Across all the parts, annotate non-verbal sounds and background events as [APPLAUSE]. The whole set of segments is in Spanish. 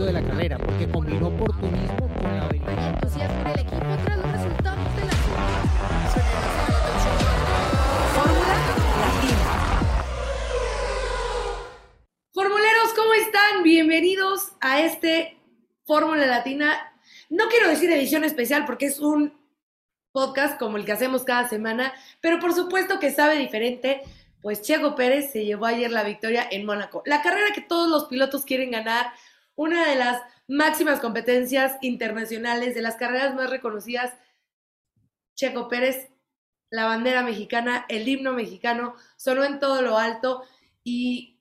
éxito de la carrera, porque combinó oportunismo con la habilidad. Hay entusiasmo en el equipo tras los resultados de la Fórmula Latina. Formuleros, ¿cómo están? Bienvenidos a este Fórmula Latina. No quiero decir edición especial porque es un podcast como el que hacemos cada semana, pero por supuesto que sabe diferente, pues Checo Pérez se llevó ayer la victoria en Mónaco. La carrera que todos los pilotos quieren ganar, una de las máximas competencias internacionales, de las carreras más reconocidas. Checo Pérez, la bandera mexicana, el himno mexicano, sonó en todo lo alto y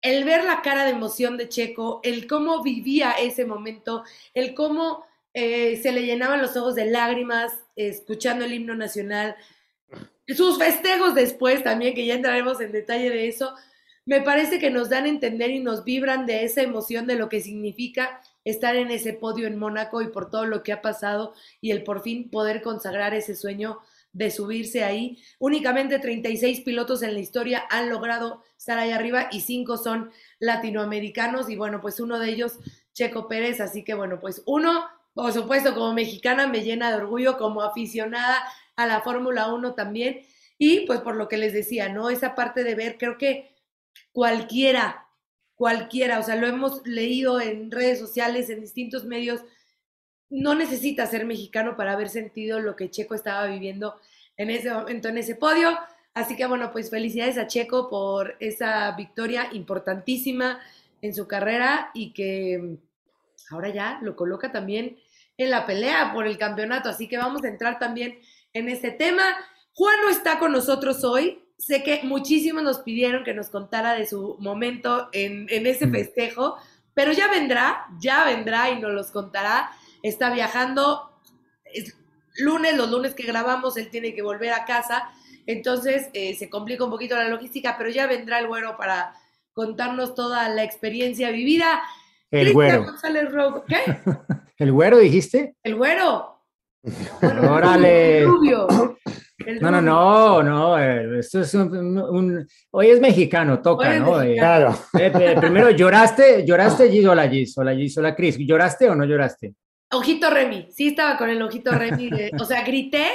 el ver la cara de emoción de Checo, el cómo vivía ese momento, el cómo eh, se le llenaban los ojos de lágrimas escuchando el himno nacional, sus festejos después también, que ya entraremos en detalle de eso, me parece que nos dan a entender y nos vibran de esa emoción de lo que significa estar en ese podio en Mónaco y por todo lo que ha pasado y el por fin poder consagrar ese sueño de subirse ahí. Únicamente 36 pilotos en la historia han logrado estar ahí arriba y cinco son latinoamericanos y bueno, pues uno de ellos, Checo Pérez, así que bueno, pues uno, por supuesto, como mexicana me llena de orgullo, como aficionada a la Fórmula 1 también y pues por lo que les decía, ¿no? Esa parte de ver, creo que cualquiera, cualquiera, o sea, lo hemos leído en redes sociales, en distintos medios, no necesita ser mexicano para haber sentido lo que Checo estaba viviendo en ese momento, en ese podio. Así que bueno, pues felicidades a Checo por esa victoria importantísima en su carrera y que ahora ya lo coloca también en la pelea por el campeonato. Así que vamos a entrar también en ese tema. Juan no está con nosotros hoy. Sé que muchísimos nos pidieron que nos contara de su momento en, en ese festejo, pero ya vendrá, ya vendrá y nos los contará está viajando. Es lunes, los lunes que grabamos, él tiene que volver a casa. Entonces eh, se complica un poquito la logística, pero ya vendrá el güero para contarnos toda la experiencia vivida. El güero. González Rojo. ¿Qué? [LAUGHS] ¿El güero dijiste? El güero. [LAUGHS] Órale. Rubio. No, no, no, no. eh, Esto es un, un- Hoy es mexicano, toca, Hoy ¿no? Eh, mexicano. eh, eh, primero, ¿lloraste? ¿Lloraste, Gis? Hola, Gis. Hola, Gis. Hola, Cris. ¿Lloraste o no lloraste? Ojito Remy, sí estaba con el ojito Remy, de- o sea, grité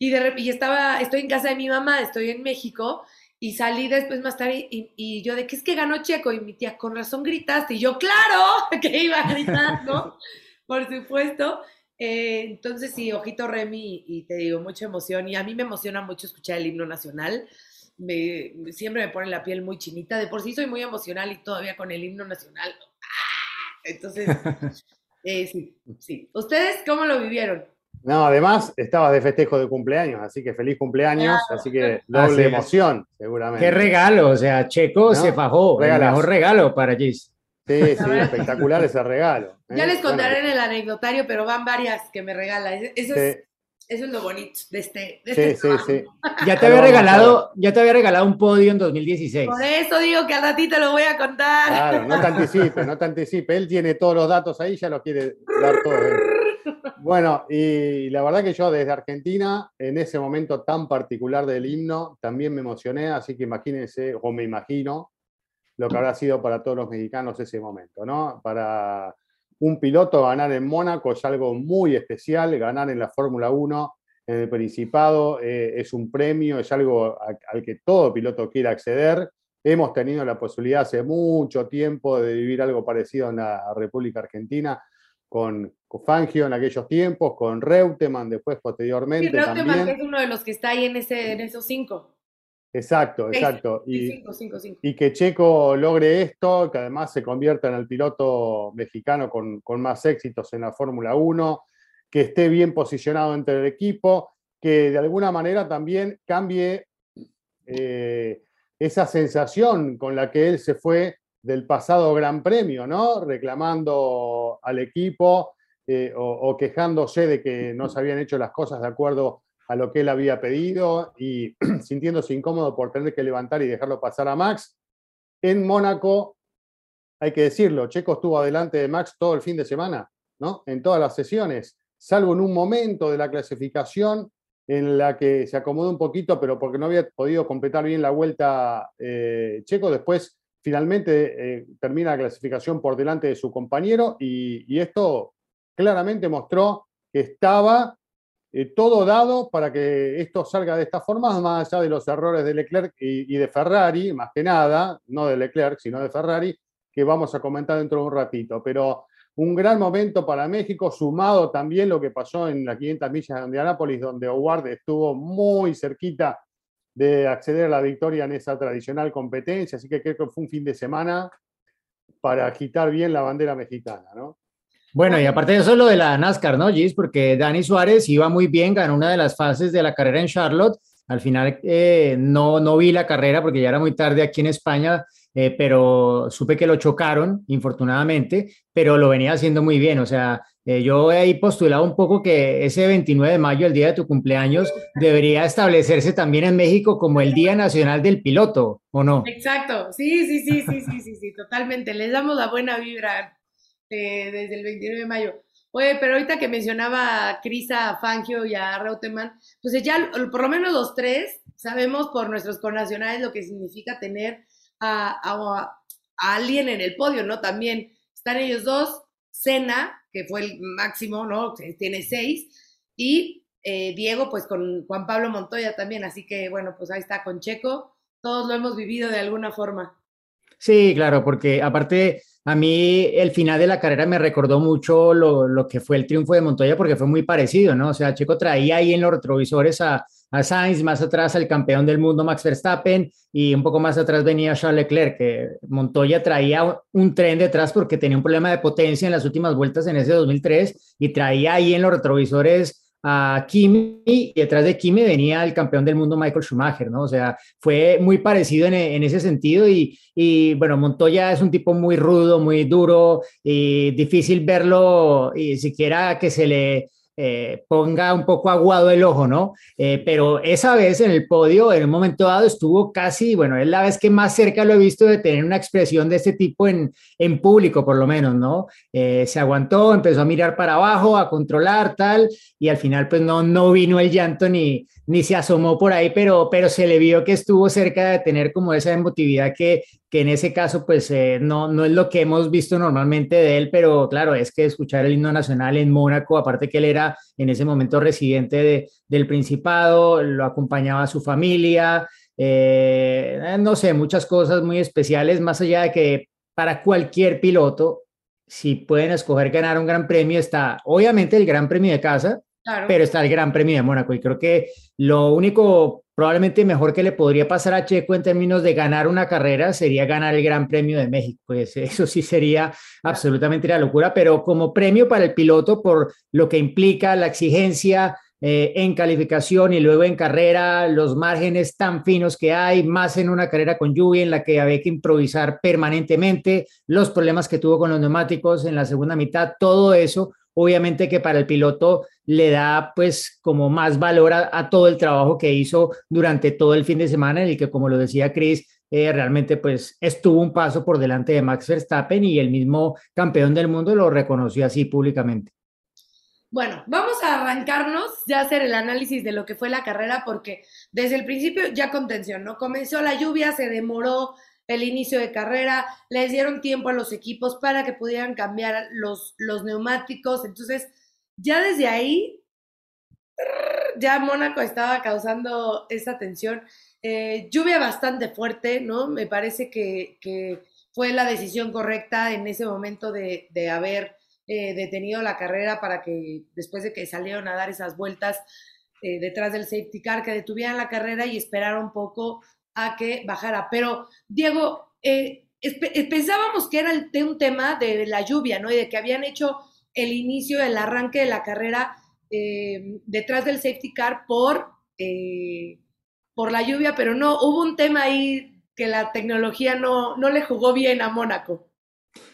y de y estaba, estoy en casa de mi mamá, estoy en México y salí después más tarde y, y yo de que es que ganó Checo y mi tía, con razón gritaste y yo, claro, [LAUGHS] que iba a gritar, ¿no? Por supuesto. Eh, entonces sí, ojito Remy y te digo, mucha emoción y a mí me emociona mucho escuchar el himno nacional. Me, siempre me pone la piel muy chinita. De por sí soy muy emocional y todavía con el himno nacional. ¡ah! Entonces, [LAUGHS] eh, sí, sí. ¿Ustedes cómo lo vivieron? No, además estabas de festejo de cumpleaños, así que feliz cumpleaños, así que doble Así emoción, seguramente. Qué regalo, o sea, Checo ¿No? se fajó. Mejor regalo para Gis. Sí, sí, espectacular ese regalo. ¿eh? Ya les contaré Bueno, en el anecdotario, pero van varias que me regala. Eso, eso sí, es, eso es lo bonito de este, de sí, este sí, trabajo. sí. Ya te había regalado, ya te había regalado un podio en 2016. Por eso digo que al ratito lo voy a contar. Claro, no te anticipe, no te anticipe. Él tiene todos los datos ahí, ya los quiere dar todos. Bueno, y la verdad que yo desde Argentina, en ese momento tan particular del himno, también me emocioné, así que imagínense, o me imagino, lo que habrá sido para todos los mexicanos ese momento, ¿no? Para un piloto ganar en Mónaco es algo muy especial, ganar en la Fórmula 1, en el Principado, eh, es un premio, es algo a- al que todo piloto quiere acceder. Hemos tenido la posibilidad hace mucho tiempo de vivir algo parecido en la República Argentina, con, con Fangio en aquellos tiempos, con Reutemann después posteriormente Reutemann, que también. es uno de los que está ahí en, ese, en esos cinco. Exacto, exacto. Y, cinco, cinco, cinco. y que Checo logre esto, que además se convierta en el piloto mexicano con, con más éxitos en la Fórmula 1, que esté bien posicionado entre el equipo, que de alguna manera también cambie eh, esa sensación con la que él se fue del pasado Gran Premio, ¿no? Reclamando al equipo eh, o, o quejándose de que no se habían hecho las cosas de acuerdo a lo que él había pedido y [CLEARS THROAT] sintiéndose incómodo por tener que levantar y dejarlo pasar a Max. En Mónaco, hay que decirlo, Checo estuvo adelante de Max todo el fin de semana, ¿no? En todas las sesiones, salvo en un momento de la clasificación en la que se acomodó un poquito, pero porque no había podido completar bien la vuelta eh, Checo, después finalmente eh, termina la clasificación por delante de su compañero y, y esto claramente mostró que estaba eh, todo dado para que esto salga de esta forma, más allá de los errores de Leclerc y, de Ferrari, más que nada, no de Leclerc, sino de Ferrari, que vamos a comentar dentro de un ratito. Pero un gran momento para México, sumado también lo que pasó en las 500 millas de Indianápolis, donde Howard estuvo muy cerquita de acceder a la victoria en esa tradicional competencia, así que creo que fue un fin de semana para agitar bien la bandera mexicana, ¿no? Bueno, y aparte de eso, lo de la NASCAR, ¿no, Gis? Porque Dani Suárez iba muy bien, ganó una de las fases de la carrera en Charlotte. Al final eh, no, no vi la carrera porque ya era muy tarde aquí en España, eh, pero supe que lo chocaron, infortunadamente, pero lo venía haciendo muy bien. O sea, eh, yo he ahí postulado un poco que ese 29 de mayo, el día de tu cumpleaños, debería establecerse también en México como el Día Nacional del Piloto, ¿o no? Exacto, sí, sí, sí, sí, sí, sí, sí, totalmente. Les damos la buena vibra eh, desde el 29 de mayo. Oye, pero ahorita que mencionaba a Cris, a Fangio y a Reutemann, pues ya por lo menos los tres sabemos por nuestros connacionales lo que significa tener a, alguien en el podio, ¿no? También están ellos dos, Cena, que fue el máximo, ¿no? Tiene seis, y eh, Diego, pues con Juan Pablo Montoya también, así que bueno, pues ahí está con Checo, todos lo hemos vivido de alguna forma. Sí, claro, porque aparte a mí el final de la carrera me recordó mucho lo, lo, que fue el triunfo de Montoya porque fue muy parecido, ¿no? O sea, Checo traía ahí en los retrovisores a, a Sainz, más atrás al campeón del mundo Max Verstappen y un poco más atrás venía Charles Leclerc, que Montoya traía un tren detrás porque tenía un problema de potencia en las últimas vueltas en ese 2003 y traía ahí en los retrovisores a Kimi y detrás de Kimi venía el campeón del mundo Michael Schumacher, ¿no? O sea, fue muy parecido en, ese sentido y, y, bueno, Montoya es un tipo muy rudo, muy duro y difícil verlo y siquiera que se le eh, ponga un poco aguado el ojo, ¿no? Eh, pero esa vez en el podio, en un momento dado, estuvo casi, bueno, es la vez que más cerca lo he visto de tener una expresión de este tipo en, en público, por lo menos, ¿no? Eh, se aguantó, empezó a mirar para abajo, a controlar, tal, y al final, pues no, no vino el llanto ni, ni se asomó por ahí, pero, pero se le vio que estuvo cerca de tener como esa emotividad que, que en ese caso pues eh, no, no es lo que hemos visto normalmente de él, pero claro, es que escuchar el himno nacional en Mónaco, aparte que él era en ese momento residente de, del Principado, lo acompañaba su familia, eh, no sé, muchas cosas muy especiales, más allá de que para cualquier piloto, si pueden escoger ganar un gran premio, está obviamente el gran premio de casa, pero está el gran premio de Mónaco y creo que lo único probablemente mejor que le podría pasar a Checo en términos de ganar una carrera sería ganar el Gran Premio de México. Pues [LAUGHS] eso sí sería absolutamente la locura, pero como premio para el piloto por lo que implica la exigencia eh, en calificación y luego en carrera, los márgenes tan finos que hay, más en una carrera con lluvia en la que había que improvisar permanentemente, los problemas que tuvo con los neumáticos en la segunda mitad, todo eso obviamente que para el piloto le da pues como más valor a, todo el trabajo que hizo durante todo el fin de semana en el que como lo decía Chris, eh, realmente pues estuvo un paso por delante de Max Verstappen y el mismo campeón del mundo lo reconoció así públicamente. Bueno, vamos a arrancarnos ya hacer el análisis de lo que fue la carrera porque desde el principio ya contención, ¿no? Comenzó la lluvia, se demoró el inicio de carrera, les dieron tiempo a los equipos para que pudieran cambiar los, los neumáticos. Entonces, ya desde ahí, ya Mónaco estaba causando esa tensión. Eh, lluvia bastante fuerte, ¿no? Me parece que, que, fue la decisión correcta en ese momento de, de haber eh, detenido la carrera para que después de que salieron a dar esas vueltas eh, detrás del safety car, que detuvieran la carrera y esperaron un poco a que bajara. Pero, Diego, eh, pensábamos que era un tema de la lluvia, ¿no? Y de que habían hecho el inicio, el arranque de la carrera eh, detrás del safety car por, eh, por la lluvia, pero no, hubo un tema ahí que la tecnología no, no le jugó bien a Mónaco.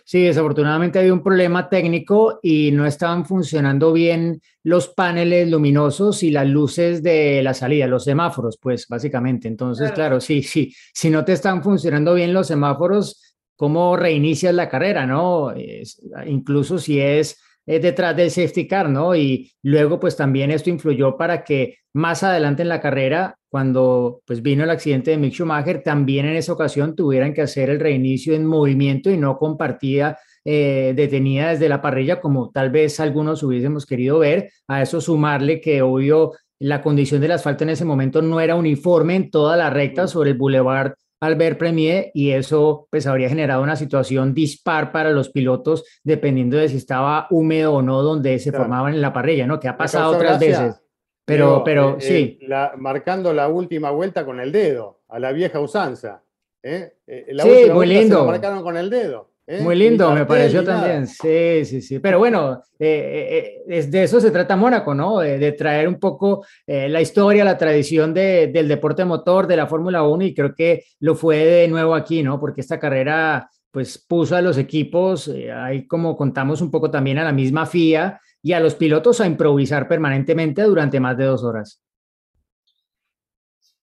Sí, desafortunadamente había un problema técnico y no estaban funcionando bien los paneles luminosos y las luces de la salida, los semáforos, pues básicamente. Entonces, claro, claro sí, sí, si no te están funcionando bien los semáforos, ¿cómo reinicias la carrera, no? Es, incluso si es detrás del safety car, ¿no? Y luego, pues también esto influyó para que más adelante en la carrera, cuando pues vino el accidente de Mick Schumacher, también en esa ocasión tuvieran que hacer el reinicio en movimiento y no compartida eh, detenida desde la parrilla, como tal vez algunos hubiésemos querido ver. A eso sumarle que obvio la condición del asfalto en ese momento no era uniforme en toda la recta sobre el Boulevard Albert Premier y eso pues habría generado una situación dispar para los pilotos dependiendo de si estaba húmedo o no donde se formaban en la parrilla, ¿no? Que ha pasado otras veces. Pero, pero, eh, sí. Eh, marcando la última vuelta con el dedo, a la vieja usanza. ¿eh? La sí, última muy lindo. Se marcaron con el dedo. ¿eh? Muy lindo, me pareció también. Sí, sí, sí. Pero bueno, eh, eh, es de eso se trata Mónaco, ¿no? De, de traer un poco eh, la historia, la tradición de- del deporte motor, de la Fórmula 1, y creo que lo fue de nuevo aquí, ¿no? Porque esta carrera, pues, puso a los equipos, eh, ahí como contamos un poco también a la misma FIA y a los pilotos a improvisar permanentemente durante más de dos horas.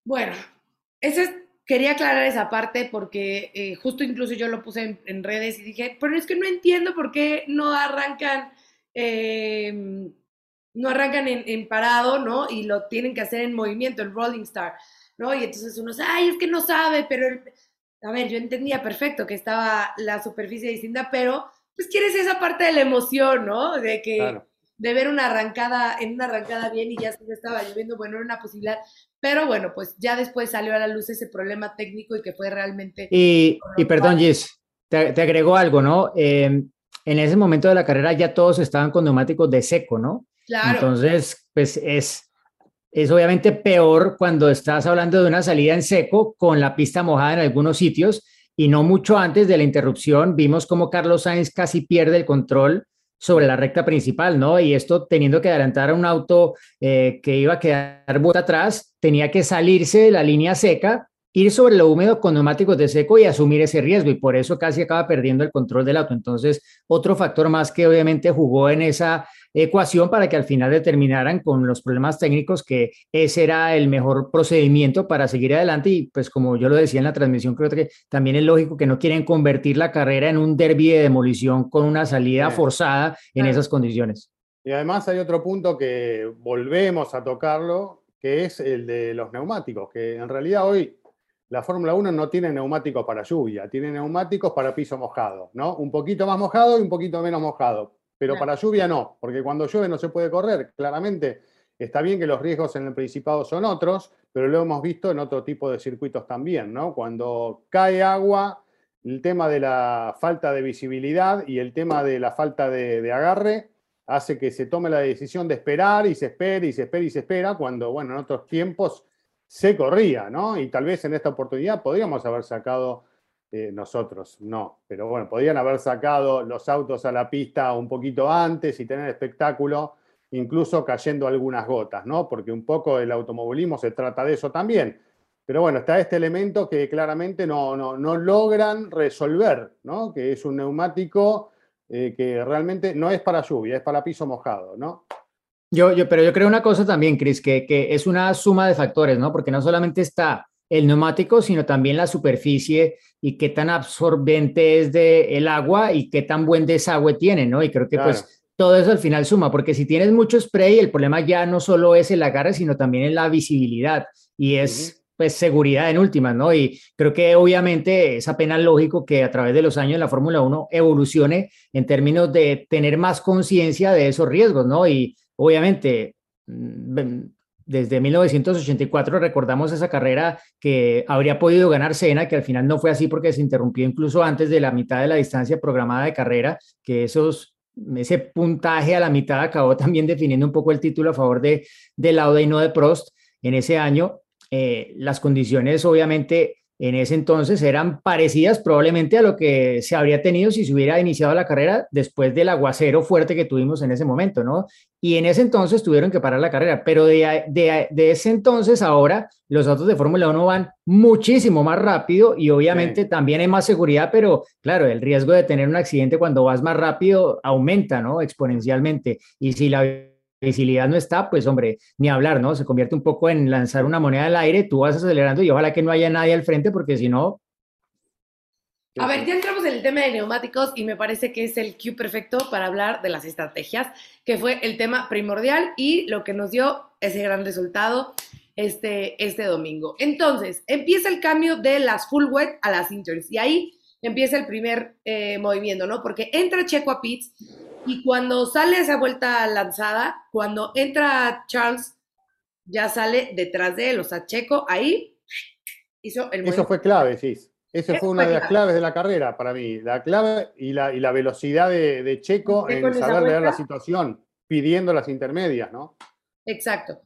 Bueno, ese es- quería aclarar esa parte porque eh, justo incluso yo lo puse en, en redes y dije, pero es que no entiendo por qué no arrancan, eh, no arrancan en, en parado, ¿no? Y lo tienen que hacer en movimiento, el Rolling Star, ¿no? Y entonces uno dice, ay, es que no sabe, pero, el- a ver, yo entendía perfecto que estaba la superficie distinta, pero pues quieres esa parte de la emoción, ¿no? De que Claro. De ver una arrancada, en una arrancada bien y ya se estaba lloviendo, bueno, era una posibilidad. Pero bueno, pues ya después salió a la luz ese problema técnico y que fue realmente... Y, y perdón, Gis, te, te agrego algo, ¿no? Eh, en ese momento de la carrera ya todos estaban con neumáticos de seco, ¿no? Claro, Entonces, pues es, es obviamente peor cuando estás hablando de una salida en seco con la pista mojada en algunos sitios y no mucho antes de la interrupción vimos como Carlos Sainz casi pierde el control sobre la recta principal, ¿no? Y esto teniendo que adelantar a un auto eh, que iba a quedar vuelta atrás, tenía que salirse de la línea seca, ir sobre lo húmedo con neumáticos de seco y asumir ese riesgo y por eso casi acaba perdiendo el control del auto. Entonces, otro factor más que obviamente jugó en esa ecuación para que al final determinaran con los problemas técnicos que ese era el mejor procedimiento para seguir adelante y pues como yo lo decía en la transmisión, creo que también es lógico que no quieren convertir la carrera en un derby de demolición con una salida Sí. forzada en esas condiciones. Y además hay otro punto que volvemos a tocarlo, que es el de los neumáticos, que en realidad hoy la Fórmula 1 no tiene neumáticos para lluvia, tiene neumáticos para piso mojado, ¿no? Un poquito más mojado y un poquito menos mojado, pero Claro. para lluvia no, porque cuando llueve no se puede correr, claramente. Está bien que los riesgos en el Principado son otros, pero lo hemos visto en otro tipo de circuitos también, ¿no? Cuando cae agua, el tema de la falta de visibilidad y el tema de la falta de, de agarre hace que se tome la decisión de esperar y se espera y se espera y se espera, cuando, bueno, en otros tiempos se corría, ¿no? Y tal vez en esta oportunidad podríamos haber sacado eh, nosotros, no, pero bueno, podrían haber sacado los autos a la pista un poquito antes y tener espectáculo, incluso cayendo algunas gotas, ¿no? Porque un poco el automovilismo se trata de eso también. Pero bueno, está este elemento que claramente no, no, no logran resolver, ¿no? Que es un neumático eh, que realmente no es para lluvia, es para piso mojado, ¿no? Yo, yo, pero yo creo una cosa también, Cris, que, que es una suma de factores, ¿no? Porque no solamente está el neumático, sino también la superficie y qué tan absorbente es de el agua y qué tan buen desagüe tiene, ¿no? Y creo que Claro. pues todo eso al final suma, porque si tienes mucho spray, el problema ya no solo es el agarre, sino también es la visibilidad y es pues seguridad en últimas, ¿no? Y creo que obviamente es apenas lógico que a través de los años la Fórmula 1 evolucione en términos de tener más conciencia de esos riesgos, ¿no? Y obviamente mm, desde 1984 recordamos esa carrera que habría podido ganar Senna, que al final no fue así porque se interrumpió incluso antes de la mitad de la distancia programada de carrera, que esos, ese puntaje a la mitad acabó [LAUGHS] también definiendo un poco el título a favor de, de Lauda y no de Prost en ese año. Eh, las condiciones obviamente en ese entonces eran parecidas probablemente a lo que se habría tenido si se hubiera iniciado la carrera después del aguacero fuerte que tuvimos en ese momento, ¿no? Y en ese entonces tuvieron que parar la carrera, pero de, de, de ese entonces ahora los autos de Fórmula 1 van muchísimo más rápido y obviamente sí. también hay más seguridad, pero claro, el riesgo de tener un accidente cuando vas más rápido aumenta, ¿no? Exponencialmente. Y si la visibilidad no está, pues hombre, ni hablar, ¿no? Se convierte un poco en lanzar una moneda al aire, tú vas acelerando y ojalá que no haya nadie al frente porque si no... A ver, ya entramos en el tema de neumáticos y me parece que es el cue perfecto para hablar de las estrategias, que fue el tema primordial y lo que nos dio ese gran resultado este, este domingo. Entonces, empieza el cambio de las full wet a las inters y ahí empieza el primer eh, movimiento, ¿no? Porque entra Checo a pits y cuando sale esa vuelta lanzada, cuando entra Charles, ya sale detrás de él, o sea, Checo ahí hizo el Eso movimiento. fue clave, sí. Eso Eso fue una fue de las clave. claves de la carrera para mí. La clave y la, y la velocidad de, de Checo Checo en esa saber leer la situación, pidiendo las intermedias, ¿no? Exacto.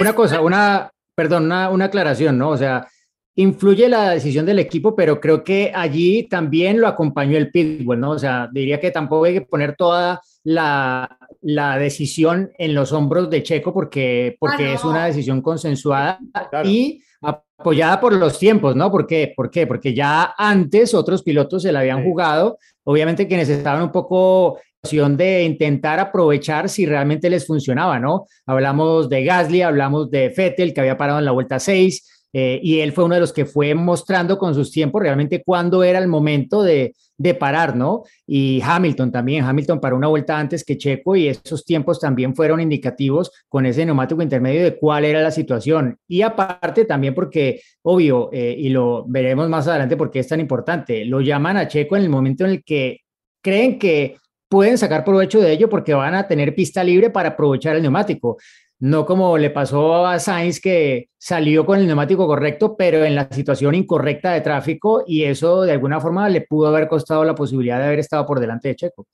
Una cosa, una, perdón, una, una aclaración, ¿no? O sea, influye la decisión del equipo, pero creo que allí también lo acompañó el pitbull, ¿no? O sea, diría que tampoco hay que poner toda la, la decisión en los hombros de Checo porque, porque Ah, no. es una decisión consensuada Claro. y apoyada por los tiempos, ¿no? ¿Por qué? ¿Por qué? Porque ya antes otros pilotos se la habían Sí. jugado, obviamente quienes estaban un poco opción de intentar aprovechar si realmente les funcionaba, ¿no? Hablamos de Gasly, hablamos de Fettel, que había parado en la vuelta 6, eh, y él fue uno de los que fue mostrando con sus tiempos realmente cuándo era el momento de, de parar, ¿no? Y Hamilton también, Hamilton paró una vuelta antes que Checo y esos tiempos también fueron indicativos con ese neumático intermedio de cuál era la situación. Y aparte también porque, obvio, eh, y lo veremos más adelante porque es tan importante, lo llaman a Checo en el momento en el que creen que pueden sacar provecho de ello porque van a tener pista libre para aprovechar el neumático. No como le pasó a Sainz que salió con el neumático correcto, pero en la situación incorrecta de tráfico y eso de alguna forma le pudo haber costado la posibilidad de haber estado por delante de Checo.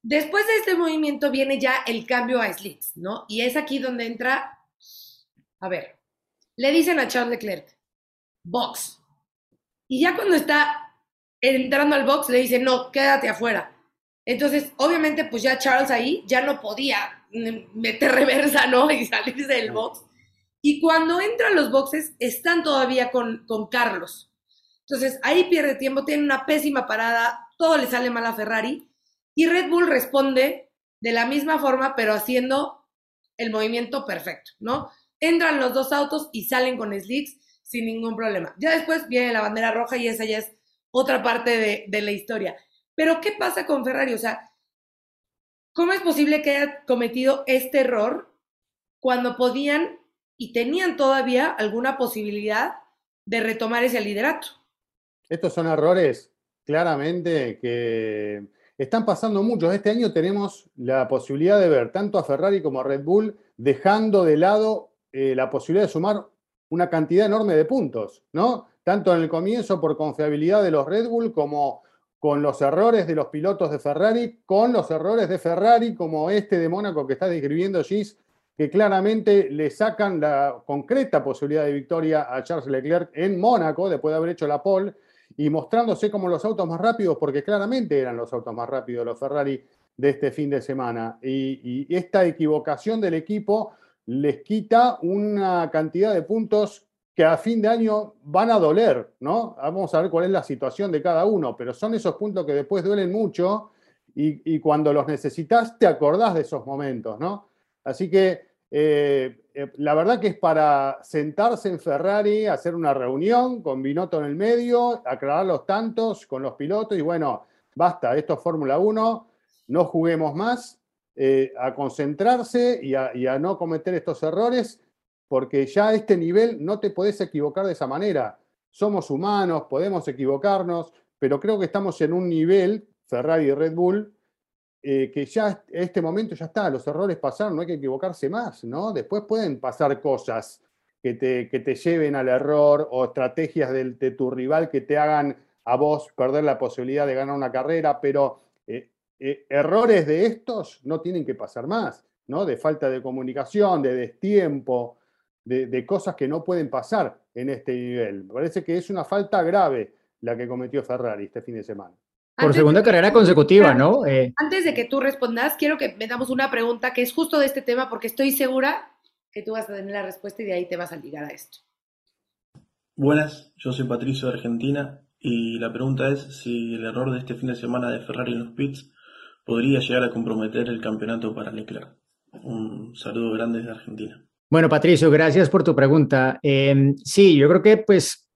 Después de este movimiento viene ya el cambio a slicks, ¿no? Y es aquí donde entra, a ver, le dicen a Charles Leclerc, box. Y ya cuando está entrando al box le dicen, no, quédate afuera. Entonces, obviamente, pues ya Charles ahí ya no podía meter reversa, ¿no? Y salirse del box. Y cuando entran los boxes, están todavía con, con Carlos. Entonces, ahí pierde tiempo, tiene una pésima parada, todo le sale mal a Ferrari. Y Red Bull responde de la misma forma, pero haciendo el movimiento perfecto, ¿no? Entran los dos autos y salen con slicks sin ningún problema. Ya después viene la bandera roja y esa ya es otra parte de, de la historia. Pero, ¿qué pasa con Ferrari? O sea, ¿cómo es posible que haya cometido este error cuando podían y tenían todavía alguna posibilidad de retomar ese liderato? Estos son errores claramente que están pasando muchos. Este año tenemos la posibilidad de ver tanto a Ferrari como a Red Bull dejando de lado eh, la posibilidad de sumar una cantidad enorme de puntos, ¿no? Tanto en el comienzo por confiabilidad de los Red Bull como con los errores de los pilotos de Ferrari, con los errores de Ferrari como este de Mónaco que está describiendo Gis, que claramente le sacan la concreta posibilidad de victoria a Charles Leclerc en Mónaco después de haber hecho la pole y mostrándose como los autos más rápidos, porque claramente eran los autos más rápidos los Ferrari de este fin de semana. Y, y esta equivocación del equipo les quita una cantidad de puntos que a fin de año van a doler, ¿no? Vamos a ver cuál es la situación de cada uno, pero son esos puntos que después duelen mucho y, cuando los necesitas te acordás de esos momentos, ¿no? Así que eh, eh, la verdad que es para sentarse en Ferrari, hacer una reunión con Binotto en el medio, aclarar los tantos con los pilotos y bueno, basta, esto es Fórmula 1, no juguemos más, eh, a concentrarse y a no cometer estos errores, porque ya a este nivel no te podés equivocar de esa manera. Somos humanos, podemos equivocarnos, pero creo que estamos en un nivel, Ferrari y Red Bull, eh, que ya en este momento ya está, los errores pasaron, no hay que equivocarse más, ¿no? Después pueden pasar cosas que te, que te lleven al error o estrategias de, tu rival que te hagan a vos perder la posibilidad de ganar una carrera, pero eh, eh, errores de estos no tienen que pasar más, ¿no? De falta de comunicación, de destiempo, de, de cosas que no pueden pasar en este nivel. Me parece que es una falta grave la que cometió Ferrari este fin de semana. Por Antes segunda de carrera consecutiva, ¿no? Eh, Antes de que tú respondas, quiero que me damos una pregunta que es justo de este tema porque estoy segura que tú vas a tener la respuesta y de ahí te vas a ligar a esto. Buenas, yo soy Patricio de Argentina y la pregunta es si el error de este fin de semana de Ferrari en los pits podría llegar a comprometer el campeonato para Leclerc. Un saludo grande desde Argentina. Bueno, Patricio, gracias por tu pregunta. Eh, sí, yo creo que pues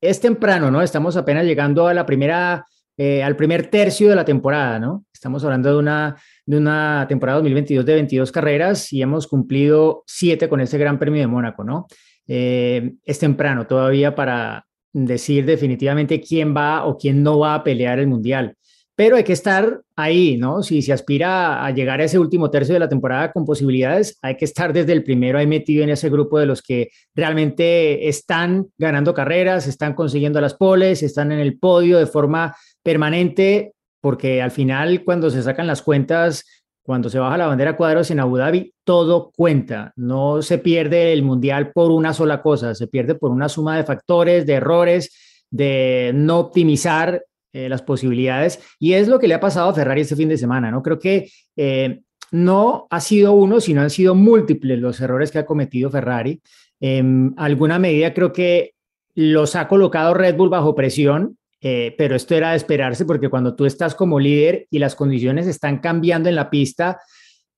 es temprano, ¿no? Estamos apenas llegando a la primera eh, al primer tercio de la temporada, ¿no? Estamos hablando de una, de una temporada 2022 de 22 carreras y hemos cumplido siete con este Gran Premio de Mónaco, ¿no? Eh, es temprano todavía para decir definitivamente quién va o quién no va a pelear el Mundial pero hay que estar ahí, ¿no? Si se aspira a llegar a ese último tercio de la temporada con posibilidades, hay que estar desde el primero ahí metido en ese grupo de los que realmente están ganando carreras, están consiguiendo las poles, están en el podio de forma permanente, porque al final cuando se sacan las cuentas, cuando se baja la bandera cuadros en Abu Dhabi, todo cuenta. No se pierde el mundial por una sola cosa, se pierde por una suma de factores, de errores, de no optimizar eh, las posibilidades. Y es lo que le ha pasado a Ferrari este fin de semana, ¿no? Creo que eh, no ha sido uno, sino han sido múltiples los errores que ha cometido Ferrari. En alguna medida creo que los ha colocado Red Bull bajo presión, eh, pero esto era de esperarse porque cuando tú estás como líder y las condiciones están cambiando en la pista,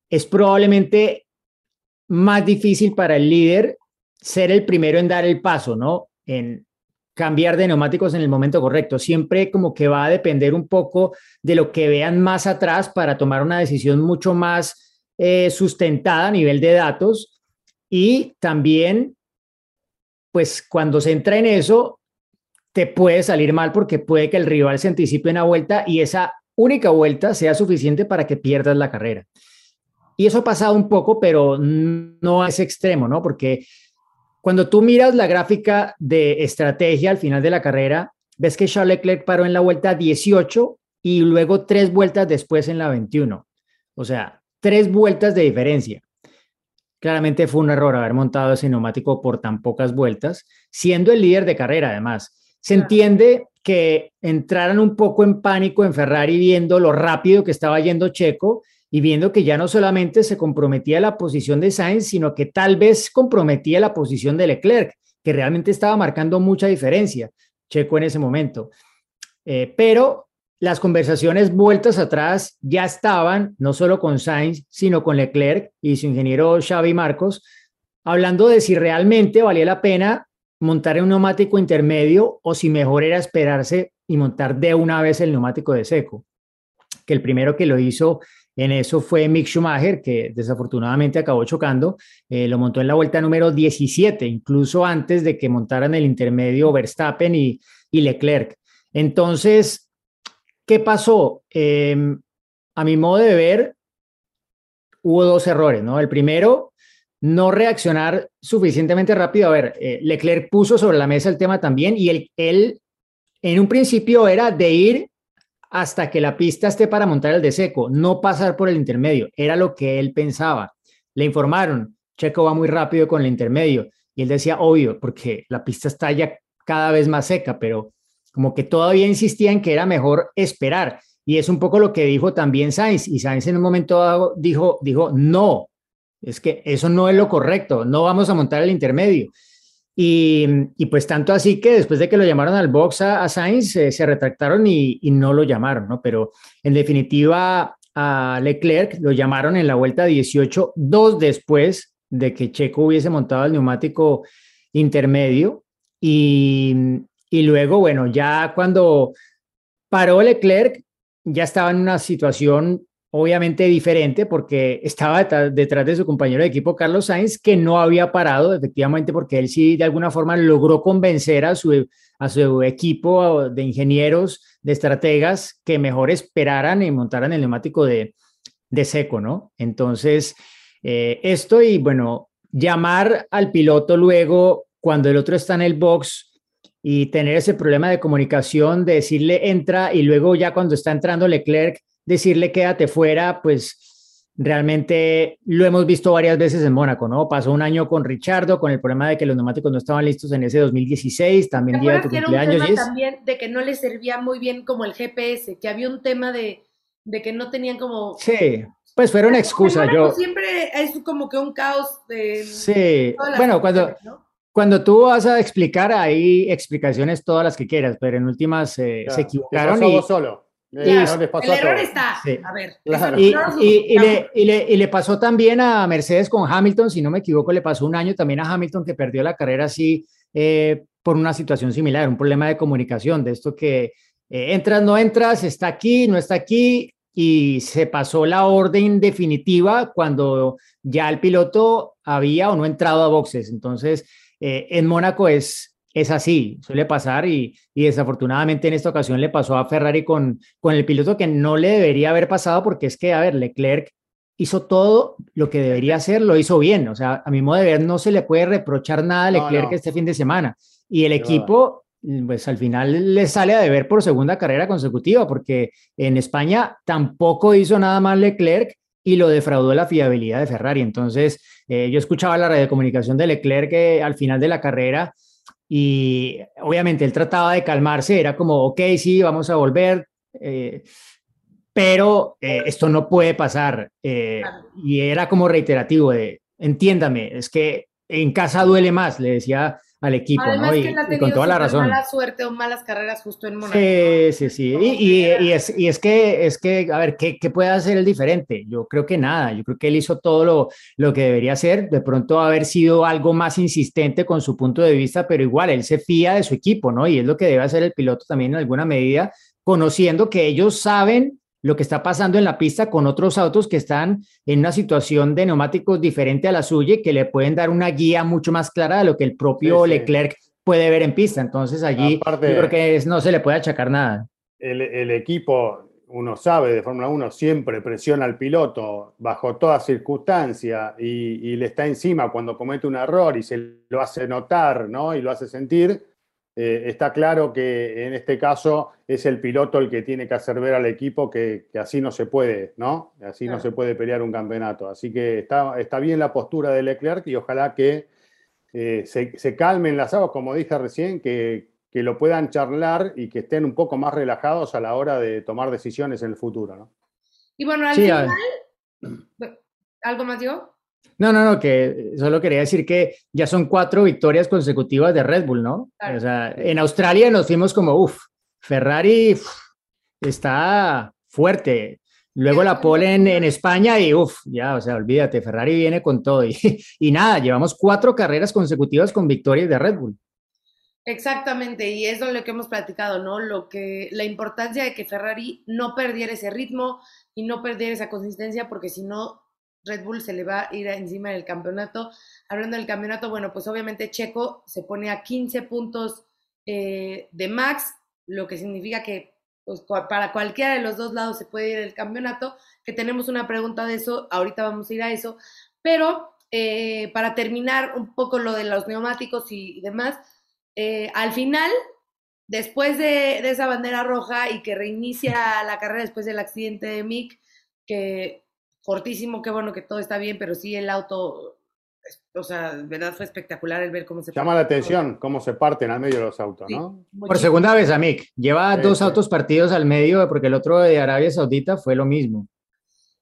es probablemente más difícil para el líder ser el primero en dar el paso, ¿no? En, cambiar de neumáticos en el momento correcto. Siempre como que va a depender un poco de lo que vean más atrás para tomar una decisión mucho más eh, sustentada a nivel de datos. Y también, pues cuando se entra en eso, te puede salir mal porque puede que el rival se anticipe una vuelta y esa única vuelta sea suficiente para que pierdas la carrera. Y eso ha pasado un poco, pero no es extremo, ¿no? Porque cuando tú miras la gráfica de estrategia al final de la carrera, ves que Charles Leclerc paró en la vuelta 18 y luego tres vueltas después en la 21. O sea, tres vueltas de diferencia. Claramente fue un error haber montado ese neumático por tan pocas vueltas, siendo el líder de carrera además. Se entiende que entraran un poco en pánico en Ferrari viendo lo rápido que estaba yendo Checo y viendo que ya no solamente se comprometía la posición de Sainz, sino que tal vez comprometía la posición de Leclerc, que realmente estaba marcando mucha diferencia, Checo en ese momento. Eh, pero las conversaciones vueltas atrás ya estaban, no solo con Sainz, sino con Leclerc y su ingeniero Xavi Marcos, hablando de si realmente valía la pena montar un neumático intermedio o si mejor era esperarse y montar de una vez el neumático de seco, que el primero que lo hizo en eso fue Mick Schumacher, que desafortunadamente acabó chocando. Eh, lo montó en la vuelta número 17, incluso antes de que montaran el intermedio Verstappen y, Leclerc. Entonces, ¿qué pasó? Em, a mi modo de ver, hubo dos errores, ¿no? El primero, no reaccionar suficientemente rápido. A ver, eh, Leclerc puso sobre la mesa el tema también y él, él en un principio era de ir hasta que la pista esté para montar el de seco, no pasar por el intermedio. Era lo que él pensaba. Le informaron, Checo va muy rápido con el intermedio. Y él decía, obvio, porque la pista está ya cada vez más seca, pero como que todavía insistía en que era mejor esperar. Y es un poco lo que dijo también Sainz. Y Sainz en un momento dado dijo, dijo, no, es que eso no es lo correcto, no vamos a montar el intermedio. Y, pues tanto así que después de que lo llamaron al box a, Sainz, eh, se retractaron y, no lo llamaron, ¿no? Pero en definitiva a Leclerc lo llamaron en la vuelta 18, dos después de que Checo hubiese montado el neumático intermedio. Y, y luego, bueno, ya cuando paró Leclerc, ya estaba en una situación obviamente diferente porque estaba detrás de su compañero de equipo Carlos Sainz, que no había parado, efectivamente, porque él sí de alguna forma logró convencer a su, a su equipo de ingenieros, de estrategas, que mejor esperaran y montaran el neumático de, de seco, ¿no? Entonces, eh, esto y bueno, llamar al piloto luego cuando el otro está en el box y tener ese problema de comunicación, de decirle entra y luego ya cuando está entrando Leclerc, decirle quédate fuera, pues realmente lo hemos visto varias veces en Mónaco, ¿no? Pasó un año con Richardo, con el problema de que los neumáticos no estaban listos en ese 2016, también día de tu cumpleaños. Era también de que no les servía muy bien como el GPS, que había un tema de, de que no tenían como... Sí, pues fueron una excusa. Yo siempre es como que un caos de... Sí, bueno, cuando... Cuando tú vas a explicar, hay explicaciones todas las que quieras, pero en últimas eh, se equivocaron. Y, solo el error está. A ver. Y, le, pasó también a Mercedes con Hamilton, si no me equivoco, le pasó un año también a Hamilton que perdió la carrera así eh, por una situación similar, un problema de comunicación, de esto que eh, entras, no entras, está aquí, no está aquí, y se pasó la orden definitiva cuando ya el piloto había o no entrado a boxes. Entonces, eh, en Mónaco es, es así, suele pasar y, y, desafortunadamente en esta ocasión le pasó a Ferrari con, con el piloto que no le debería haber pasado porque es que, a ver, Leclerc hizo todo lo que debería hacer, lo hizo bien. O sea, a mi modo de ver, no se le puede reprochar nada a Leclerc no, no. este fin de semana. Y el equipo, pues al final le sale a deber por segunda carrera consecutiva, porque en España tampoco hizo nada más Leclerc y lo defraudó la fiabilidad de Ferrari. Entonces, eh, yo escuchaba la radiocomunicación de Leclerc que al final de la carrera y obviamente él trataba de calmarse, era como, ok, sí, vamos a volver. Eh, pero eh, esto no puede pasar. Eh, y era como reiterativo de, entiéndame, es que en casa duele más, le decía al equipo, Además, ¿no? Y, que él ha y con toda la razón. Mala suerte o malas carreras justo en Mónaco. Sí, sí, sí. Y, y, y, es, y es que, es que, a ver, ¿qué, ¿qué puede hacer el diferente? Yo creo que nada, yo creo que él hizo todo lo, lo que debería hacer, de pronto haber sido algo más insistente con su punto de vista, pero igual, él se fía de su equipo, ¿no? Y es lo que debe hacer el piloto también en alguna medida, conociendo que ellos saben lo que está pasando en la pista con otros autos que están en una situación de neumáticos diferente a la suya y que le pueden dar una guía mucho más clara de lo que el propio sí, sí. Leclerc puede ver en pista. Entonces allí Aparte, yo creo que es, no se le puede achacar nada. El, el equipo, uno sabe, de Fórmula 1 siempre presiona al piloto bajo toda circunstancia y, y, le está encima cuando comete un error y se lo hace notar ¿no? y lo hace sentir eh, está claro que en este caso es el piloto el que tiene que hacer ver al equipo que, que así no se puede, ¿no? Así claro. no se puede pelear un campeonato. Así que está, está bien la postura de Leclerc y ojalá que eh, se, se, calmen las aguas, como dije recién, que, que, lo puedan charlar y que estén un poco más relajados a la hora de tomar decisiones en el futuro, ¿no? Y bueno, al sí, final, ¿algo más yo? No, no, no, que solo quería decir que ya son cuatro victorias consecutivas de Red Bull, ¿no? Claro. O sea, en Australia nos fuimos como, uff, Ferrari uf, está fuerte. Luego la pole en, en España y uff, ya, o sea, olvídate, Ferrari viene con todo. Y, [LAUGHS] y nada, llevamos cuatro carreras consecutivas con victorias de Red Bull. Exactamente, y eso es lo que hemos platicado, ¿no? Lo que, la importancia de que Ferrari no perdiera ese ritmo y no perdiera esa consistencia, porque si no, Red Bull se le va a ir encima del campeonato. Hablando del campeonato, bueno, pues obviamente Checo se pone a 15 puntos eh, de max, lo que significa que pues, para cualquiera de los dos lados se puede ir el campeonato, que tenemos una pregunta de eso, ahorita vamos a ir a eso, pero eh, para terminar un poco lo de los neumáticos y demás, eh, al final, después de, de esa bandera roja y que reinicia la carrera después del accidente de Mick, que cortísimo, qué bueno que todo está bien, pero sí el auto, o sea, verdad fue espectacular el ver cómo se... Llama la atención cómo se parten al medio los autos, ¿no? Sí, Por segunda vez a Mick, lleva sí, dos sí. autos partidos al medio porque el otro de Arabia Saudita fue lo mismo.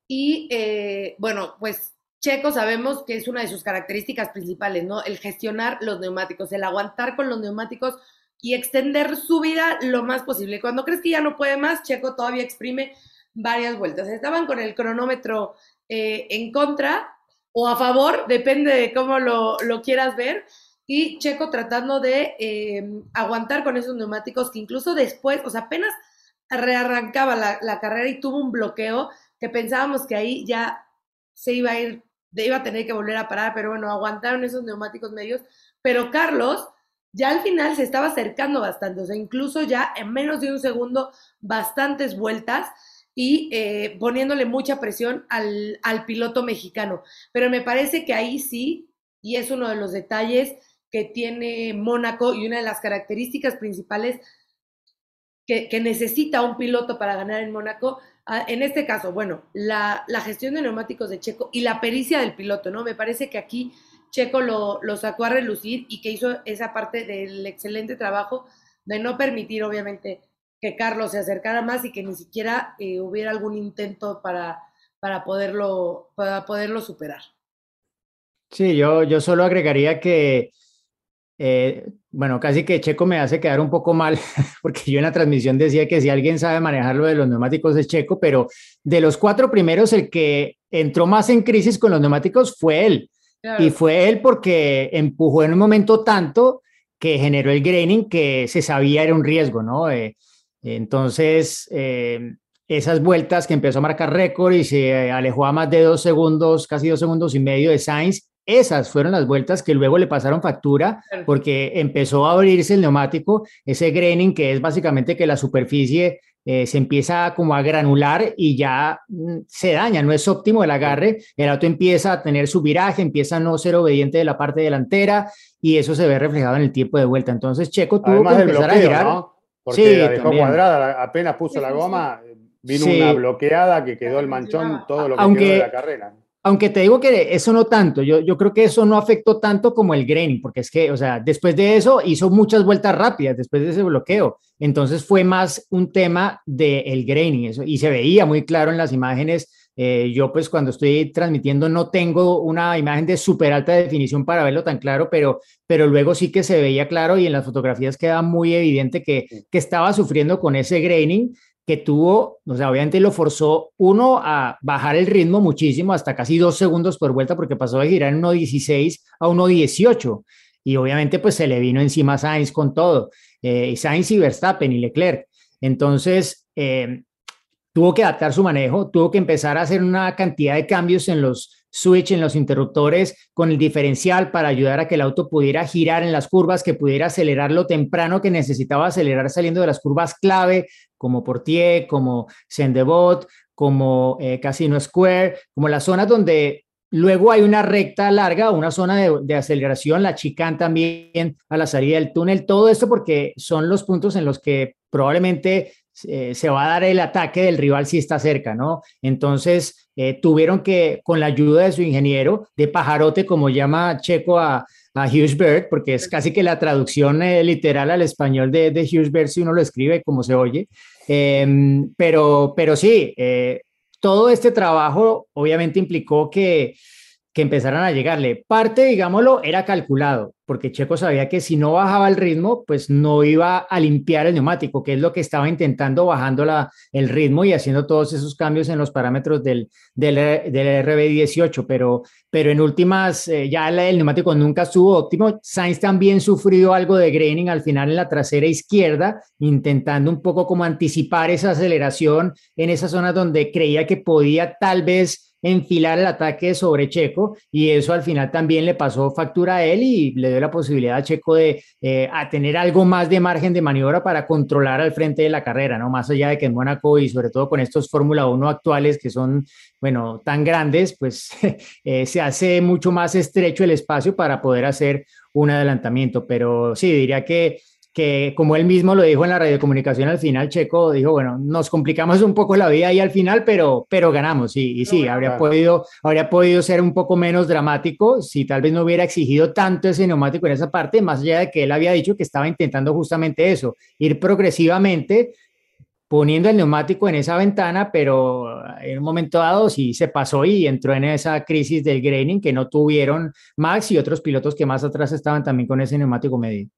Y eh, bueno, pues Checo sabemos que es una de sus características principales, ¿no? El gestionar los neumáticos, el aguantar con los neumáticos y extender su vida lo más posible. Cuando crees que ya no puede más, Checo todavía exprime varias vueltas. Estaban con el cronómetro eh, en contra o a favor, depende de cómo lo, lo quieras ver. Y Checo tratando de eh, aguantar con esos neumáticos que incluso después, o sea, apenas rearrancaba la, la, carrera y tuvo un bloqueo que pensábamos que ahí ya se iba a ir, iba a tener que volver a parar, pero bueno, aguantaron esos neumáticos medios. Pero Carlos ya al final se estaba acercando bastante, o sea, incluso ya en menos de un segundo, bastantes vueltas y eh, poniéndole mucha presión al, al, piloto mexicano. Pero me parece que ahí sí, y es uno de los detalles que tiene Mónaco y una de las características principales que, que necesita un piloto para ganar en Mónaco, ah, en este caso, bueno, la, la, gestión de neumáticos de Checo y la pericia del piloto, ¿no? Me parece que aquí Checo lo, lo sacó a relucir y que hizo esa parte del excelente trabajo de no permitir, obviamente, que Carlos se acercara más y que ni siquiera eh, hubiera algún intento para, para, poderlo, para poderlo superar. Sí, yo, yo solo agregaría que, eh, bueno, casi que Checo me hace quedar un poco mal, [LAUGHS] porque yo en la transmisión decía que si alguien sabe manejar lo de los neumáticos es Checo, pero de los cuatro primeros, el que entró más en crisis con los neumáticos fue él. Claro. Y fue él porque empujó en un momento tanto que generó el graining que se sabía era un riesgo, ¿no? Eh, Entonces, eh, esas vueltas que empezó a marcar récord y se alejó a más de dos segundos, casi dos segundos y medio de Sainz, esas fueron las vueltas que luego le pasaron factura porque empezó a abrirse el neumático, ese graining que es básicamente que la superficie eh, se empieza como a granular y ya mm, se daña, no es óptimo el agarre, el auto empieza a tener su viraje, empieza a no ser obediente de la parte delantera y eso se ve reflejado en el tiempo de vuelta. Entonces Checo tuvo que empezar a girar. Porque sí, la dejó cuadrada, apenas puso la goma, vino una bloqueada que quedó el manchón todo lo que Aunque, quedó de la carrera. Aunque te digo que eso no tanto, yo, yo creo que eso no afectó tanto como el graining, porque es que, o sea, después de eso hizo muchas vueltas rápidas, después de ese bloqueo. Entonces fue más un tema del el graining, eso, y se veía muy claro en las imágenes. Eh, yo pues cuando estoy transmitiendo no tengo una imagen de súper alta definición para verlo tan claro, pero, pero luego sí que se veía claro y en las fotografías queda muy evidente que, que estaba sufriendo con ese graining que tuvo, o sea, obviamente lo forzó uno a bajar el ritmo muchísimo, hasta casi dos segundos por vuelta, porque pasó de girar en 1.16 a 1.18. Y obviamente pues se le vino encima Sainz con todo, eh, Sainz y Verstappen y Leclerc. Entonces, eh, tuvo que adaptar su manejo, tuvo que empezar a hacer una cantidad de cambios en los switch, en los interruptores, con el diferencial para ayudar a que el auto pudiera girar en las curvas, que pudiera acelerar lo temprano que necesitaba acelerar saliendo de las curvas clave, como Portier, como Sendebot, como eh, Casino Square, como las zonas donde luego hay una recta larga, una zona de, aceleración, la chicane también a la salida del túnel, todo esto porque son los puntos en los que probablemente eh, se va a dar el ataque del rival si está cerca, ¿no? Entonces, eh, tuvieron que, con la ayuda de su ingeniero, de pajarote, como llama Checo a, a Bird, porque es casi que la traducción eh, literal al español de, de Hughes Bird, si uno lo escribe como se oye. Em, pero, pero sí, todo este trabajo obviamente implicó que que empezaran a llegarle. Parte, digámoslo, era calculado, porque Checo sabía que si no bajaba el ritmo, pues no iba a limpiar el neumático, que es lo que estaba intentando bajando el ritmo y haciendo todos esos cambios en los parámetros del, del, del RB18, pero, pero en últimas eh, ya el neumático nunca estuvo óptimo. Sainz también sufrió algo de graining al final en la trasera izquierda, intentando un poco como anticipar esa aceleración en esa zona donde creía que podía tal vez enfilar el ataque sobre Checo y eso al final también le pasó factura a él y le dio la posibilidad a Checo de eh, a tener algo más de margen de maniobra para controlar al frente de la carrera, ¿no? Más allá de que en Mónaco y sobre todo con estos Fórmula 1 actuales que son, bueno, tan grandes, pues [LAUGHS] eh, se hace mucho más estrecho el espacio para poder hacer un adelantamiento, pero sí, diría que que como él mismo lo dijo en la radiocomunicación al final, Checo dijo, bueno, nos complicamos un poco la vida ahí al final, pero, pero ganamos. Y, y sí, habría, podido, habría podido ser un poco menos dramático si tal vez no hubiera exigido tanto ese neumático en esa parte, más allá de que él había dicho que estaba intentando justamente eso, ir progresivamente poniendo el neumático en esa ventana, pero en un momento dado sí se pasó y entró en esa crisis del graining que no tuvieron Max y otros pilotos que más atrás estaban también con ese neumático medido.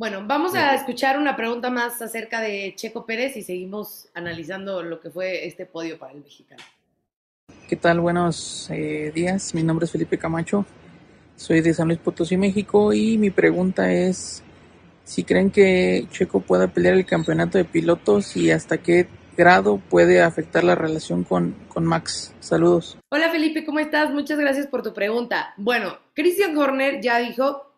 Bueno, vamos a escuchar una pregunta más acerca de Checo Pérez y seguimos analizando lo que fue este podio para el mexicano. ¿Qué tal? Buenos eh, días. Mi nombre es Felipe Camacho. Soy de San Luis Potosí, México y mi pregunta es si creen que Checo pueda pelear el campeonato de pilotos y hasta qué grado puede afectar la relación con, con Max. Saludos. Hola Felipe, ¿cómo estás? Muchas gracias por tu pregunta. Bueno, Christian Horner ya dijo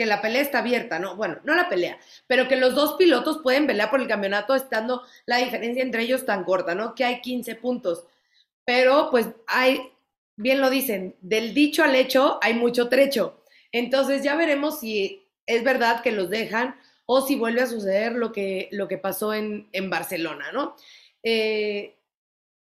que la pelea está abierta, ¿no? Bueno, no la pelea, pero que los dos pilotos pueden pelear por el campeonato estando la diferencia entre ellos tan corta, ¿no? Que hay 15 puntos. Pero pues hay, bien lo dicen, del dicho al hecho hay mucho trecho. Entonces ya veremos si es verdad que los dejan o si vuelve a suceder lo que, lo que pasó en, en Barcelona, ¿no? Eh,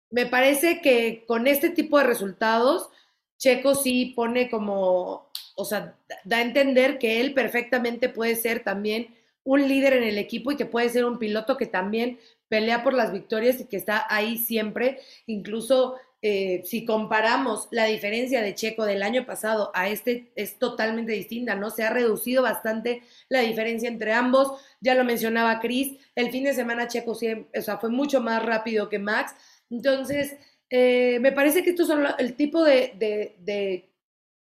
me parece que con este tipo de resultados, Checo sí pone como o sea, da a entender que él perfectamente puede ser también un líder en el equipo y que puede ser un piloto que también pelea por las victorias y que está ahí siempre. Incluso eh, si comparamos la diferencia de Checo del año pasado a este, es totalmente distinta, ¿no? Se ha reducido bastante la diferencia entre ambos. Ya lo mencionaba Chris, el fin de semana Checo sea, fue mucho más rápido que Max. Entonces, eh, me parece que estos son el tipo de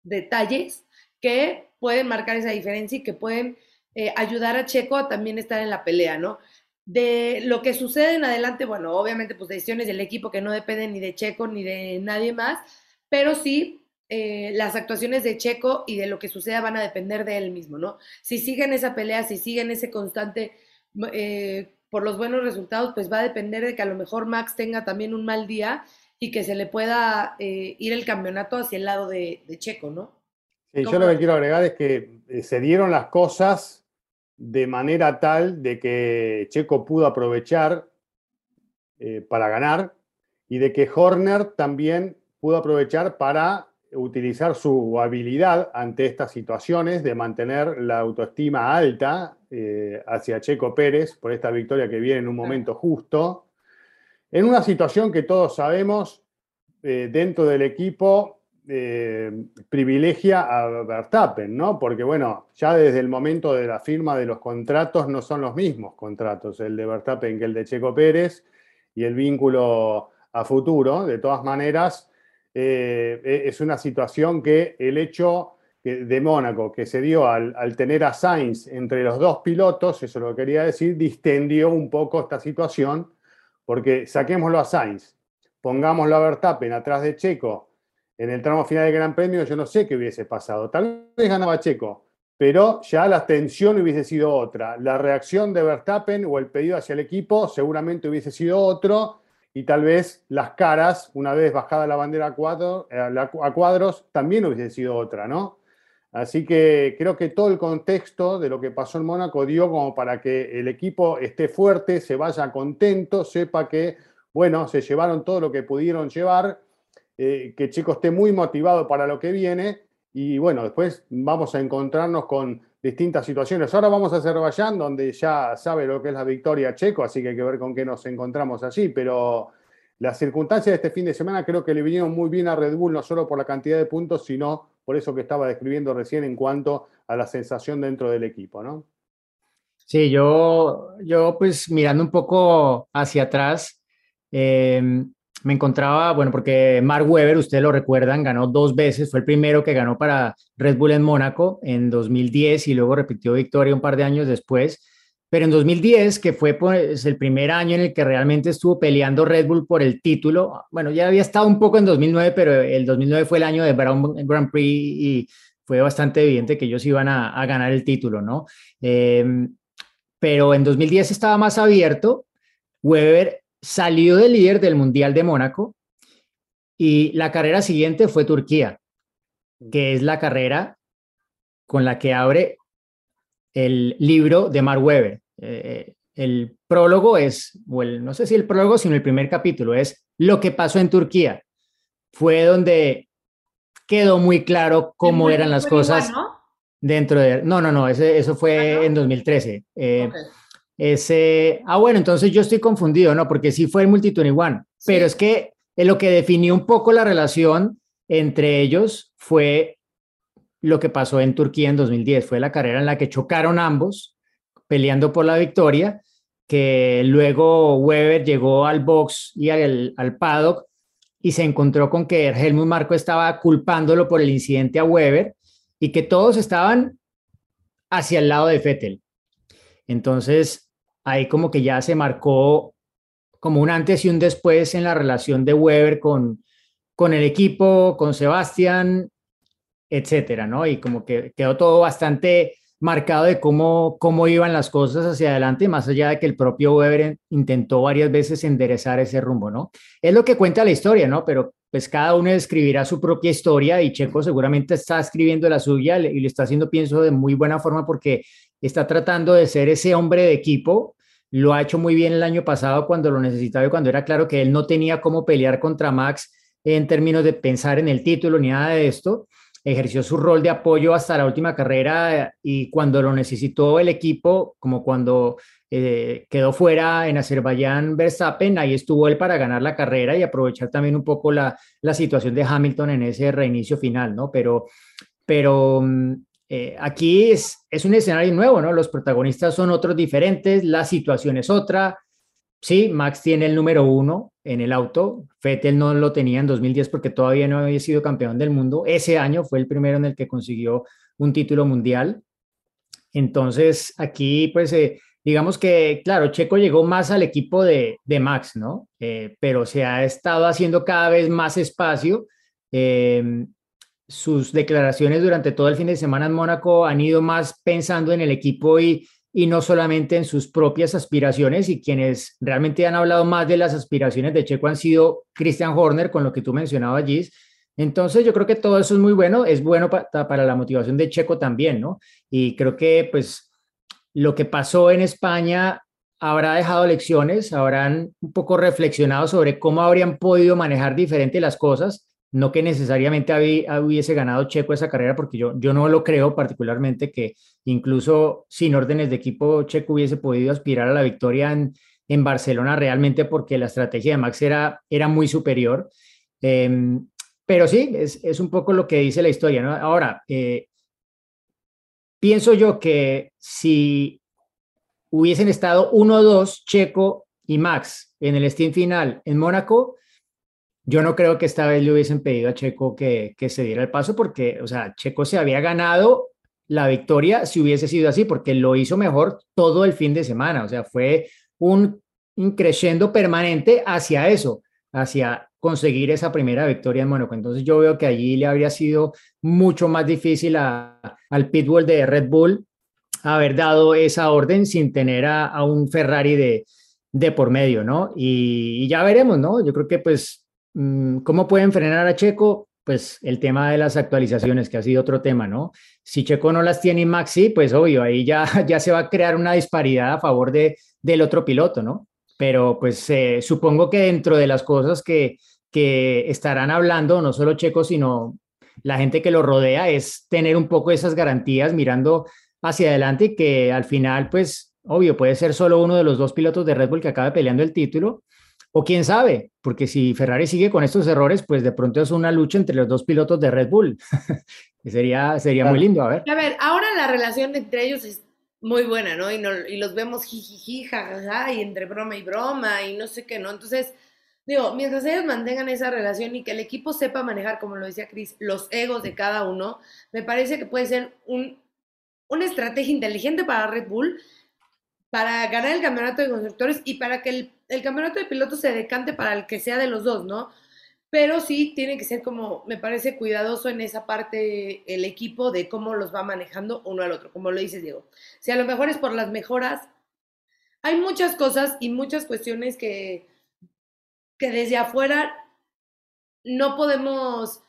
detalles que pueden marcar esa diferencia y que pueden eh, ayudar a Checo a también estar en la pelea, ¿no? De lo que sucede en adelante, bueno, obviamente pues decisiones del equipo que no dependen ni de Checo ni de nadie más, pero sí eh, las actuaciones de Checo y de lo que suceda van a depender de él mismo, ¿no? Si siguen esa pelea, si siguen ese constante eh, por los buenos resultados, pues va a depender de que a lo mejor Max tenga también un mal día y que se le pueda ir el campeonato hacia el lado de Checo, ¿no? Sí, yo ¿Cómo lo que quiero agregar es que eh, se dieron las cosas de manera tal de que Checo pudo aprovechar eh, para ganar y de que Horner también pudo aprovechar para utilizar su habilidad ante estas situaciones de mantener la autoestima alta eh, hacia Checo Pérez por esta victoria que viene en un momento justo, en una situación que todos sabemos eh, dentro del equipo eh, privilegia a Verstappen, ¿no? Porque bueno, ya desde el momento de la firma de los contratos no son los mismos contratos, el de Verstappen que el de Checo Pérez y el vínculo a futuro. De todas maneras, eh, e- es una situación que el hecho de Mónaco que se dio al, al tener a Sainz entre los dos pilotos, eso lo quería decir, distendió un poco esta situación, porque saquémoslo a Sainz, pongámoslo a Verstappen atrás de Checo en el tramo final del Gran Premio, yo no sé qué hubiese pasado. Tal vez ganaba Checo, pero ya la tensión hubiese sido otra. La reacción de Verstappen o el pedido hacia el equipo seguramente hubiese sido otro y tal vez las caras, una vez bajada la bandera a, eh, a cuadros, también hubiese sido otra, ¿no? Así que creo que todo el contexto de lo que pasó en Mónaco dio como para que el equipo esté fuerte, se vaya contento, sepa que, bueno, se llevaron todo lo que pudieron llevar, eh, que Checo esté muy motivado para lo que viene y bueno, después vamos a encontrarnos con distintas situaciones. Ahora vamos a Azerbaiyán, donde ya sabe lo que es la victoria Checo, así que hay que ver con qué nos encontramos allí, pero las circunstancias de este fin de semana creo que le vinieron muy bien a Red Bull, no solo por la cantidad de puntos, sino por eso que estaba describiendo recién en cuanto a la sensación dentro del equipo, ¿no? Sí, yo, yo pues mirando un poco hacia atrás, eh, me encontraba, bueno, porque Mark Webber, ustedes lo recuerdan, ganó dos veces, fue el primero que ganó para Red Bull en Mónaco en 2010 y luego repitió victoria un par de años después. Pero en 2010, que fue pues, el primer año en el que realmente estuvo peleando Red Bull por el título, bueno, ya había estado un poco en 2009, pero el 2009 fue el año de Brown Grand Prix y fue bastante evidente que ellos iban a, a ganar el título, ¿no? Eh, pero en 2010 estaba más abierto. Weber salió de líder del Mundial de Mónaco y la carrera siguiente fue Turquía, que es la carrera con la que abre el libro de Mark Webber. Eh, el prólogo es, o el, no sé si el prólogo, sino el primer capítulo, es lo que pasó en Turquía. Fue donde quedó muy claro cómo eran las 2021, cosas ¿no? dentro de... No, no, no, ese, eso fue Ah, ¿no? en 2013. Eh, Ok. Ese, ah, bueno, entonces yo estoy confundido, ¿no? Porque sí fue el Multi-21, pero Sí. es que lo que definió un poco la relación entre ellos fue lo que pasó en Turquía en 2010. Fue la carrera en la que chocaron ambos, peleando por la victoria, que luego Weber llegó al box y al, al paddock y se encontró con que Helmut Marko estaba culpándolo por el incidente a Weber y que todos estaban hacia el lado de Vettel. Entonces, ahí como que ya se marcó como un antes y un después en la relación de Weber con, con el equipo, con Sebastián, etcétera, ¿no? Y como que quedó todo bastante marcado de cómo, cómo iban las cosas hacia adelante, más allá de que el propio Weber intentó varias veces enderezar ese rumbo, ¿no? Es lo que cuenta la historia, ¿no? Pero pues cada uno escribirá su propia historia y Checo seguramente está escribiendo la suya y lo está haciendo, pienso, de muy buena forma porque está tratando de ser ese hombre de equipo. Lo ha hecho muy bien el año pasado cuando lo necesitaba y cuando era claro que él no tenía cómo pelear contra Max en términos de pensar en el título ni nada de esto. Ejerció su rol de apoyo hasta la última carrera y cuando lo necesitó el equipo, como cuando eh, quedó fuera en Azerbaiyán Verstappen, ahí estuvo él para ganar la carrera y aprovechar también un poco la, la situación de Hamilton en ese reinicio final, ¿no? Pero, pero eh, aquí es, un escenario nuevo, ¿no? Los protagonistas son otros diferentes, la situación es otra. Sí, Max tiene el número uno en el auto. Vettel no lo tenía en 2010 porque todavía no había sido campeón del mundo. Ese año fue el primero en el que consiguió un título mundial. Entonces, aquí, pues, eh, digamos que, claro, Checo llegó más al equipo de, Max, ¿no? Eh, pero se ha estado haciendo cada vez más espacio. Sus declaraciones durante todo el fin de semana en Mónaco han ido más pensando en el equipo y, y no solamente en sus propias aspiraciones y quienes realmente han hablado más de las aspiraciones de Checo han sido Christian Horner, con lo que tú mencionabas, Gis. Entonces yo creo que todo eso es muy bueno, es bueno pa para la motivación de Checo también, ¿no? Y creo que pues lo que pasó en España habrá dejado lecciones, habrán un poco reflexionado sobre cómo habrían podido manejar diferente las cosas no que necesariamente hubiese ganado Checo esa carrera, porque yo, yo no lo creo particularmente que incluso sin órdenes de equipo Checo hubiese podido aspirar a la victoria en, en Barcelona realmente porque la estrategia de Max era, era muy superior. Em, pero sí, es, es, un poco lo que dice la historia. Ahora, eh, pienso yo que si hubiesen estado 1-2 Checo y Max en el Steam final en Mónaco, yo no creo que esta vez le hubiesen pedido a Checo que, que se diera el paso porque, o sea, Checo se había ganado la victoria si hubiese sido así, porque lo hizo mejor todo el fin de semana. O sea, fue un increciendo permanente hacia eso, hacia conseguir esa primera victoria en Mónaco. Entonces yo veo que allí le habría sido mucho más difícil al pitbull de Red Bull haber dado esa orden sin tener a, un Ferrari de, de por medio, ¿no? Y, ya veremos, ¿no? Yo creo que pues ¿Cómo pueden frenar a Checo? Pues el tema de las actualizaciones, que ha sido otro tema, ¿no? Si Checo no las tiene y Maxi, pues obvio, ahí ya, [LAUGHS] ya se va a crear una disparidad a favor de, del otro piloto, ¿no? Pero pues eh, supongo que dentro de las cosas que, que estarán hablando, no solo Checo, sino la gente que lo rodea, es tener un poco esas garantías mirando hacia adelante y que al final, pues, obvio, puede ser solo uno de los dos pilotos de Red Bull que acabe peleando el título, o quién sabe, porque si Ferrari sigue con estos errores, pues de pronto es una lucha entre los dos pilotos de Red Bull. [LAUGHS] sería sería muy lindo, a ver. A ver, ahora la relación entre ellos es muy buena, ¿no? Y, no, y los vemos jijiji, jajaja, y entre broma y broma, y no sé qué, ¿no? Entonces, digo, mientras ellos mantengan esa relación y que el equipo sepa manejar, como lo decía Chris, los egos de cada uno, me parece que puede ser un, una estrategia inteligente para Red Bull para ganar el campeonato de constructores y para que el, el, campeonato de pilotos se decante para el que sea de los dos, ¿no? Pero sí tiene que ser como, me parece cuidadoso en esa parte el equipo de cómo los va manejando uno al otro, como lo dice Diego. Si a lo mejor es por las mejoras, hay muchas cosas y muchas cuestiones que, que desde afuera no podemos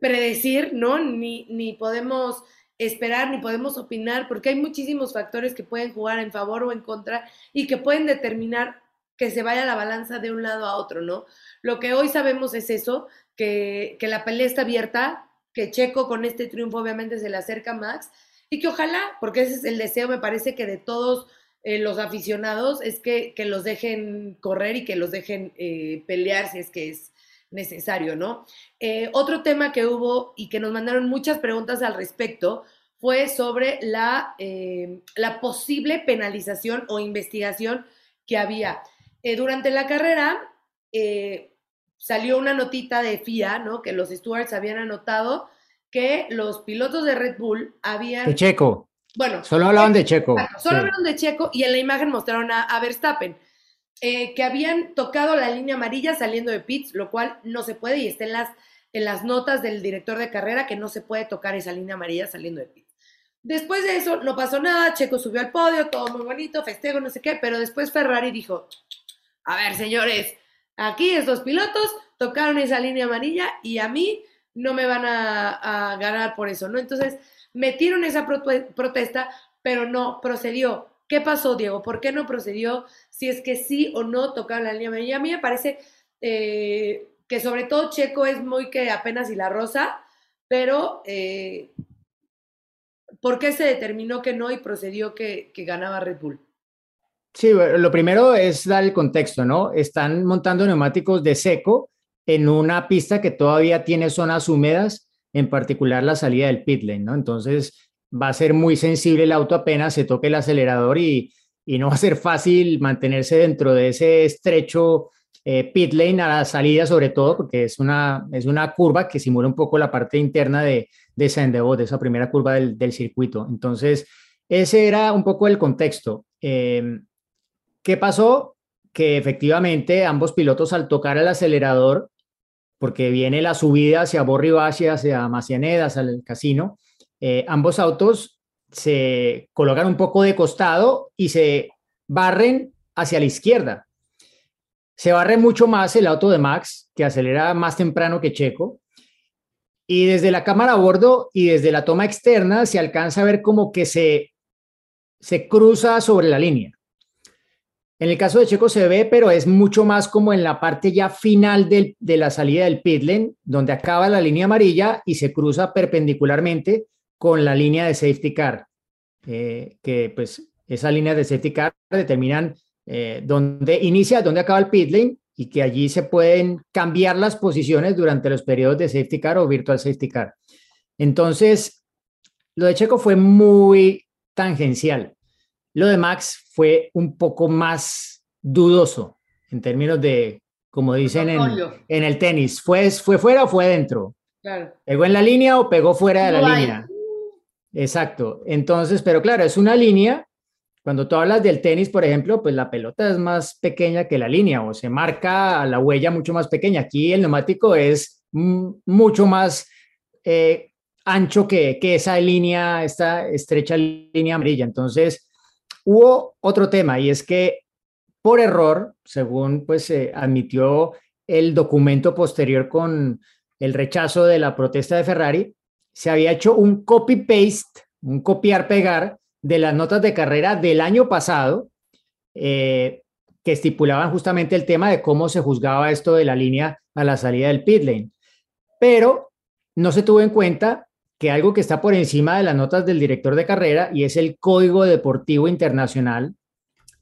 predecir, ¿no? Ni, ni podemos esperar ni podemos opinar porque hay muchísimos factores que pueden jugar en favor o en contra y que pueden determinar que se vaya la balanza de un lado a otro, ¿no? Lo que hoy sabemos es eso, que, que la pelea está abierta, que Checo con este triunfo obviamente se le acerca a Max y que ojalá, porque ese es el deseo, me parece que de todos eh, los aficionados, es que, que, los dejen correr y que los dejen eh, pelear si es que es necesario, ¿no? Eh, otro tema que hubo y que nos mandaron muchas preguntas al respecto fue sobre la, la posible penalización o investigación que había. Eh, durante la carrera eh, salió una notita de FIA, ¿no? Que los stewards habían anotado que los pilotos de Red Bull habían... De Checo. Bueno. Solo hablaban de Checo. Solo sí. hablaron de Checo y en la imagen mostraron a, a Verstappen. Eh, que habían tocado la línea amarilla saliendo de pits, lo cual no se puede y está en las, en las notas del director de carrera que no se puede tocar esa línea amarilla saliendo de pits. Después de eso no pasó nada, Checo subió al podio, todo muy bonito, festejo, no sé qué, pero después Ferrari dijo, a ver señores, aquí estos pilotos tocaron esa línea amarilla y a mí no me van a, ganar por eso, ¿no? Entonces metieron esa protesta, pero no procedió. ¿Qué pasó, Diego? ¿Por qué no procedió? Si es que sí o no tocaron la línea amarilla. A mí me parece eh, que sobre todo Checo es muy que apenas y la rosa, pero eh, ¿por qué se determinó que no y procedió que, que ganaba Red Bull? Sí, lo primero es dar el contexto, ¿no? Están montando neumáticos de seco en una pista que todavía tiene zonas húmedas, en particular la salida del pit lane, ¿no? Entonces, va a ser muy sensible el auto apenas se toque el acelerador y, y no va a ser fácil mantenerse dentro de ese estrecho eh, pit lane a la salida, sobre todo porque es una, es una curva que simula un poco la parte interna de, de Sendebo, de esa primera curva del, del circuito. Entonces, ese era un poco el contexto. Eh, ¿Qué pasó? Que efectivamente ambos pilotos al tocar el acelerador, porque viene la subida hacia Borribachi, hacia Macianeda, hacia el casino, eh, ambos autos se colocan un poco de costado y se barren hacia la izquierda. Se barre mucho más el auto de Max, que acelera más temprano que Checo. Y desde la cámara a bordo y desde la toma externa se alcanza a ver como que se, se cruza sobre la línea. En el caso de Checo se ve, pero es mucho más como en la parte ya final del- de la salida del pit lane, donde acaba la línea amarilla y se cruza perpendicularmente con la línea de safety car, eh, que pues esas líneas de safety car determinan eh, dónde inicia, dónde acaba el pit lane y que allí se pueden cambiar las posiciones durante los periodos de safety car o virtual safety car. Entonces, lo de Checo fue muy tangencial. Lo de Max fue un poco más dudoso en términos de, como dicen en, el tenis, ¿fue, ¿fue fuera o fue dentro? Claro. ¿Pegó en la línea o pegó fuera de la hay. línea? Exacto. Entonces, pero claro, es una línea. Cuando tú hablas del tenis, por ejemplo, pues la pelota es más pequeña que la línea o se marca la huella mucho más pequeña. Aquí el neumático es mucho más eh, ancho que, que esa línea, esta estrecha línea amarilla. Entonces, hubo otro tema y es que por error, según pues admitió el documento posterior con el rechazo de la protesta de Ferrari, se había hecho un copy-paste, un copiar-pegar de las notas de carrera del año pasado, eh, que estipulaban justamente el tema de cómo se juzgaba esto de la línea a la salida del pit lane. Pero no se tuvo en cuenta que algo que está por encima de las notas del director de carrera y es el Código Deportivo Internacional,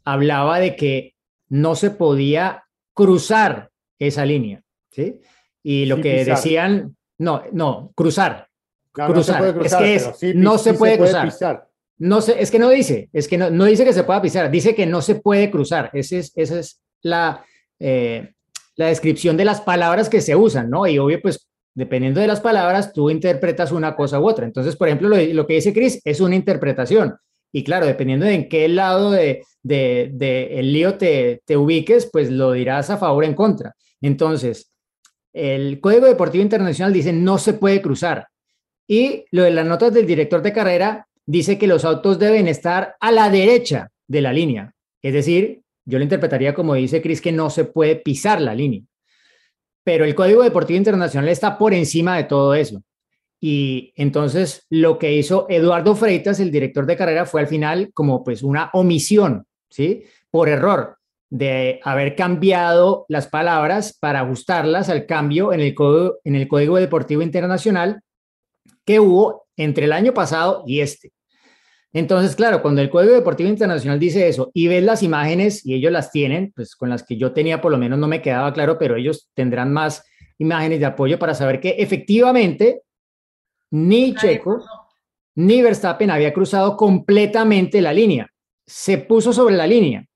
hablaba de que no se podía cruzar esa línea, ¿sí? Y lo Sí que pisar. decían, no, no, cruzar, No, no se Cruzar. puede Es cruzar, que es- sí, no se puede cruzar. pisar. no sé, es que no dice, es que no, no dice que se pueda pisar, dice que no se puede cruzar. Ese es, esa es la, eh, la descripción de las palabras que se usan, ¿no? Y obvio, pues, dependiendo de las palabras, tú interpretas una cosa u otra. Entonces, por ejemplo, lo, que dice Chris es una interpretación. Y claro, dependiendo de en qué lado de, de- de el lío te, te ubiques, pues lo dirás a favor o en contra. Entonces, el Código Deportivo Internacional dice no se puede cruzar. Y lo de las notas del director de carrera dice que los autos deben estar a la derecha de la línea. Es decir, yo lo interpretaría como dice Chris, que no se puede pisar la línea. Pero el Código Deportivo Internacional está por encima de todo eso. Y entonces lo que hizo Eduardo Freitas, el director de carrera, fue al final como pues una omisión, ¿sí? Por error de haber cambiado las palabras para ajustarlas al cambio en el en el Código Deportivo Internacional que hubo entre el año pasado y este. Entonces, claro, cuando el Código Deportivo Internacional dice eso y ves las imágenes y ellos las tienen, pues con las que yo tenía por lo menos no me quedaba claro, pero ellos tendrán más imágenes de apoyo para saber que efectivamente ni Checo ni Verstappen había cruzado completamente la línea. Se puso sobre la línea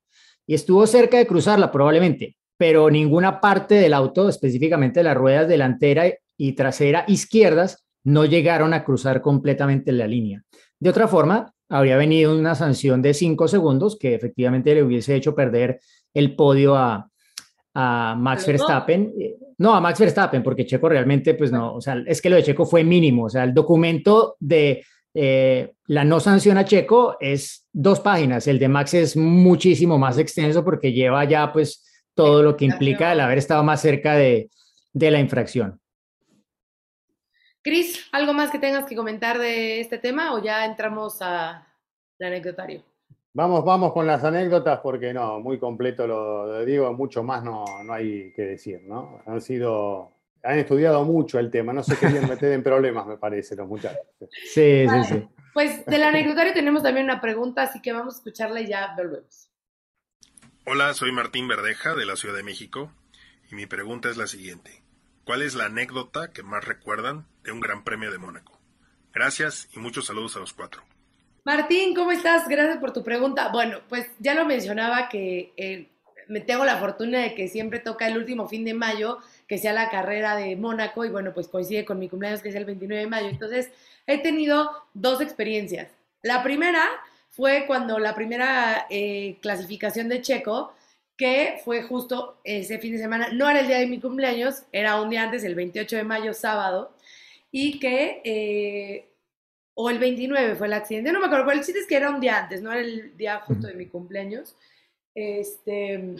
y estuvo cerca de cruzarla probablemente, pero ninguna parte del auto, específicamente las ruedas delantera y trasera izquierdas, no llegaron a cruzar completamente la línea. De otra forma, habría venido una sanción de cinco segundos que efectivamente le hubiese hecho perder el podio a, a Max. Verstappen. No, a Max Verstappen, porque Checo realmente, pues no, o sea, es que lo de Checo fue mínimo. O sea, el documento de eh, la no sanción a Checo es dos páginas. El de Max es muchísimo más extenso porque lleva ya, pues, todo lo que implica el haber estado más cerca de, de la infracción. Cris, ¿algo más que tengas que comentar de este tema o ya entramos al anecdotario? Vamos, vamos con las anécdotas porque no, muy completo lo de Diego, mucho más no, no hay que decir, ¿no? Han sido, han estudiado mucho el tema, no se querían [LAUGHS] meter en problemas, me parece, los muchachos. Sí, sí, sí. Pues del anecdotario tenemos también una pregunta, así que vamos a escucharla y ya volvemos. Hola, soy Martín Verdeja de la Ciudad de México y mi pregunta es la siguiente. ¿Cuál es la anécdota que más recuerdan de un Gran Premio de Mónaco? Gracias y muchos saludos a los cuatro. Martín, ¿cómo estás? Gracias por tu pregunta. Bueno, pues ya lo mencionaba que eh, me tengo la fortuna de que siempre toca el último fin de mayo, que sea la carrera de Mónaco, y bueno, pues coincide con mi cumpleaños, que es el 29 de mayo. Entonces, he tenido dos experiencias. La primera fue cuando la primera eh, clasificación de Checo, que fue justo ese fin de semana, no era el día de mi cumpleaños, era un día antes, el 28 de mayo, sábado, y que, eh, o el 29 fue el accidente, no me acuerdo, pero el chiste es que era un día antes, no era el día justo de mi cumpleaños, este,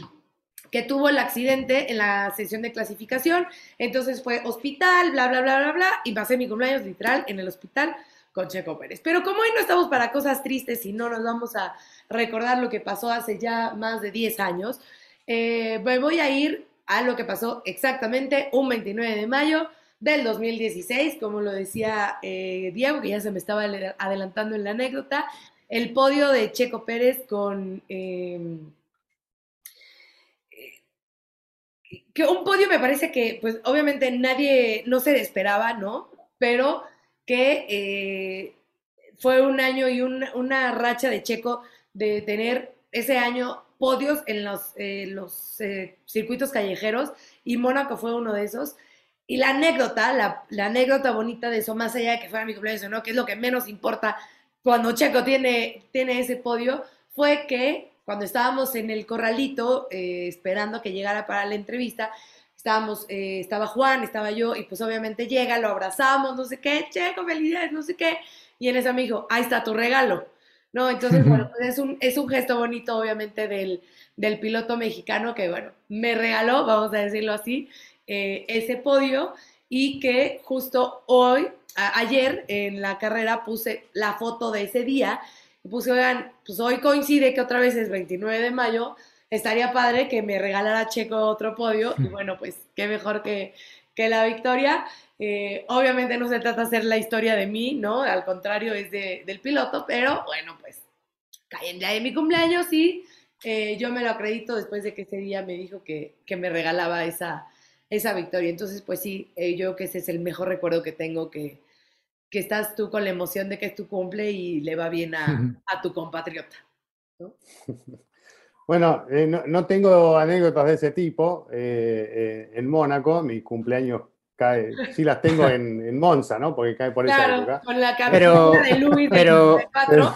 que tuvo el accidente en la sesión de clasificación, entonces fue hospital, bla, bla, bla, bla, bla, y pasé mi cumpleaños literal en el hospital con Checo Pérez. Pero como hoy no estamos para cosas tristes y no nos vamos a recordar lo que pasó hace ya más de 10 años, eh, me voy a ir a lo que pasó exactamente un 29 de mayo del 2016, como lo decía eh, Diego, que ya se me estaba adelantando en la anécdota, el podio de Checo Pérez con... Eh, que un podio me parece que, pues obviamente nadie, no se esperaba, ¿no? Pero que eh, fue un año y una racha de Checo de tener ese año podios en los, eh, los eh, circuitos callejeros y Mónaco fue uno de esos. Y la anécdota, la, anécdota bonita de eso, más allá de que fuera mi cumpleaños no, que es lo que menos importa cuando Checo tiene, tiene ese podio, fue que cuando estábamos en el corralito esperando que llegara para la entrevista, estábamos, eh, estaba Juan, estaba yo, y pues obviamente llega, lo abrazamos, no sé qué, checo, felicidades, no sé qué, y en esa me ahí está tu regalo, ¿no? Entonces, bueno, pues es un, es un gesto bonito, obviamente, del, del piloto mexicano que, bueno, me regaló, vamos a decirlo así, eh, ese podio, y que justo hoy, ayer en la carrera puse la foto de ese día, y puse, oigan, pues hoy coincide que otra vez es 29 de mayo, estaría padre que me regalara Checo otro podio y bueno, pues qué mejor que, que la victoria. Eh, obviamente no se trata de hacer la historia de mí, ¿no? Al contrario, es de, del piloto, pero bueno, pues cae en día de mi cumpleaños y eh, yo me lo acredito después de que ese día me dijo que, que me regalaba esa, esa victoria. Entonces, pues sí, eh, yo creo que ese es el mejor recuerdo que tengo, que, que estás tú con la emoción de que es tu cumple y le va bien a, [LAUGHS] a tu compatriota. ¿no? [LAUGHS] Bueno, eh, no, no, tengo anécdotas de ese tipo. En Mónaco, mi cumpleaños cae, sí las tengo en, en Monza, ¿no? Porque cae por claro, esa época. Con la pero, de Luis pero, pero,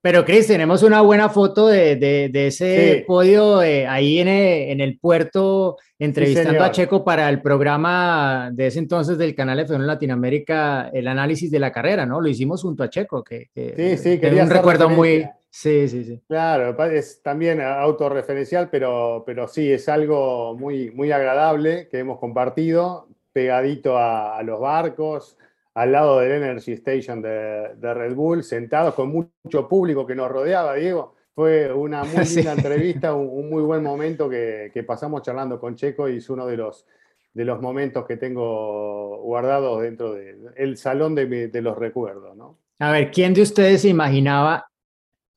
pero, Cris, tenemos una buena foto de, de, de ese sí. podio ahí en el, en el, puerto, entrevistando sí, a Checo para el programa de ese entonces del canal F1 Latinoamérica, el análisis de la carrera, ¿no? Lo hicimos junto a Checo, que, que sí, sí, quería un recuerdo muy Sí, sí, sí. Claro, es también autorreferencial, pero, pero sí, es algo muy, muy agradable que hemos compartido, pegadito a, a los barcos, al lado del Energy Station de, de, Red Bull, sentados con mucho público que nos rodeaba, Diego. Fue una muy [LAUGHS] linda sí. entrevista, un, un, muy buen momento que, que, pasamos charlando con Checo y es uno de los, de los momentos que tengo guardados dentro del de, salón de, mi, de los recuerdos, ¿no? A ver, ¿quién de ustedes se imaginaba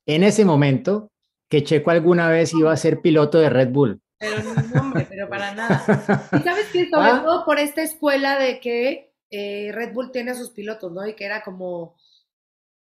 en ese momento que Checo alguna vez iba a ser piloto de Red Bull. Pero no, hombre, pero para nada. [LAUGHS] Y sabes que sobre ¿Ah? todo por esta escuela de que eh, Red Bull tiene a sus pilotos, ¿no? Y que era como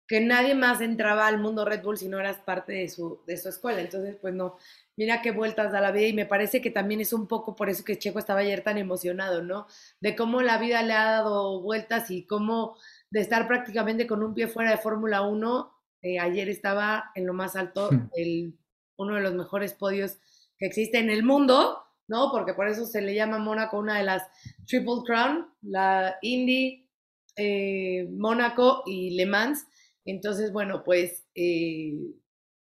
que nadie más entraba al mundo Red Bull si no eras parte de su, de su escuela. Entonces, pues no, mira qué vueltas da la vida y me parece que también es un poco por eso que Checo estaba ayer tan emocionado, ¿no? De cómo la vida le ha dado vueltas y cómo de estar prácticamente con un pie fuera de Fórmula 1 eh, ayer estaba en lo más alto, el, uno de los mejores podios que existe en el mundo, ¿no? Porque por eso se le llama Mónaco una de las Triple Crown, la Indy, eh, Mónaco y Le Mans. Entonces, bueno, pues eh,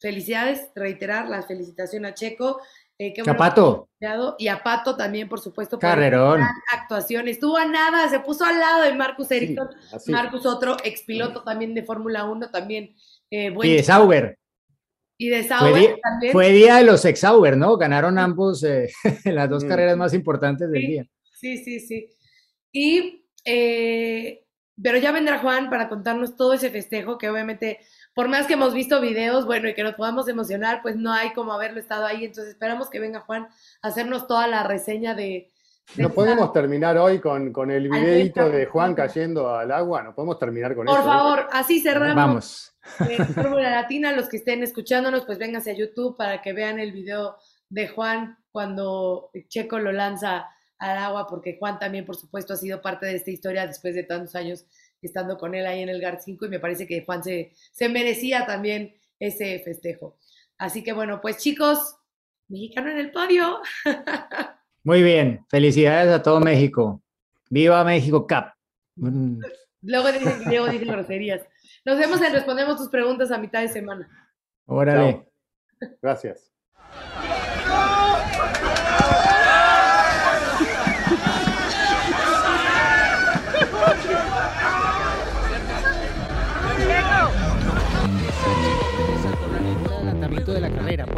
felicidades, reiterar la felicitación a Checo. Eh, qué bueno a Pato. Y a Pato también, por supuesto. Carrerón. Actuación. Estuvo a nada, se puso al lado de Marcus Ericsson. Sí, Marcus, otro expiloto también de Fórmula 1, también eh, y de Sauber. Y de Sauber fue día, también. Fue día de los ex Sauber, ¿no? Ganaron ambos eh, [LAUGHS] las dos mm. carreras más importantes del sí, día. Sí, sí, sí. Y, eh, pero ya vendrá Juan para contarnos todo ese festejo que obviamente, por más que hemos visto videos, bueno, y que nos podamos emocionar, pues no hay como haberlo estado ahí. Entonces esperamos que venga Juan a hacernos toda la reseña de, no podemos terminar hoy con, con el videito de Juan cayendo al agua, no podemos terminar con Por eso. Por favor, así cerramos. Vamos. Eh, Fórmula Latina, los que estén escuchándonos, pues vénganse a YouTube para que vean el video de Juan cuando Checo lo lanza al agua, porque Juan también, por supuesto, ha sido parte de esta historia después de tantos años estando con él ahí en el GAR 5 y me parece que Juan se, se merecía también ese festejo. Así que bueno, pues chicos, mexicano en el podio. [LAUGHS] Muy bien, felicidades a todo México. Viva México Cap. Mm, Luego que Diego dice groserías. Nos vemos en Respondemos tus preguntas a mitad de semana. Órale. Chao. Gracias. De la carrera oportunismo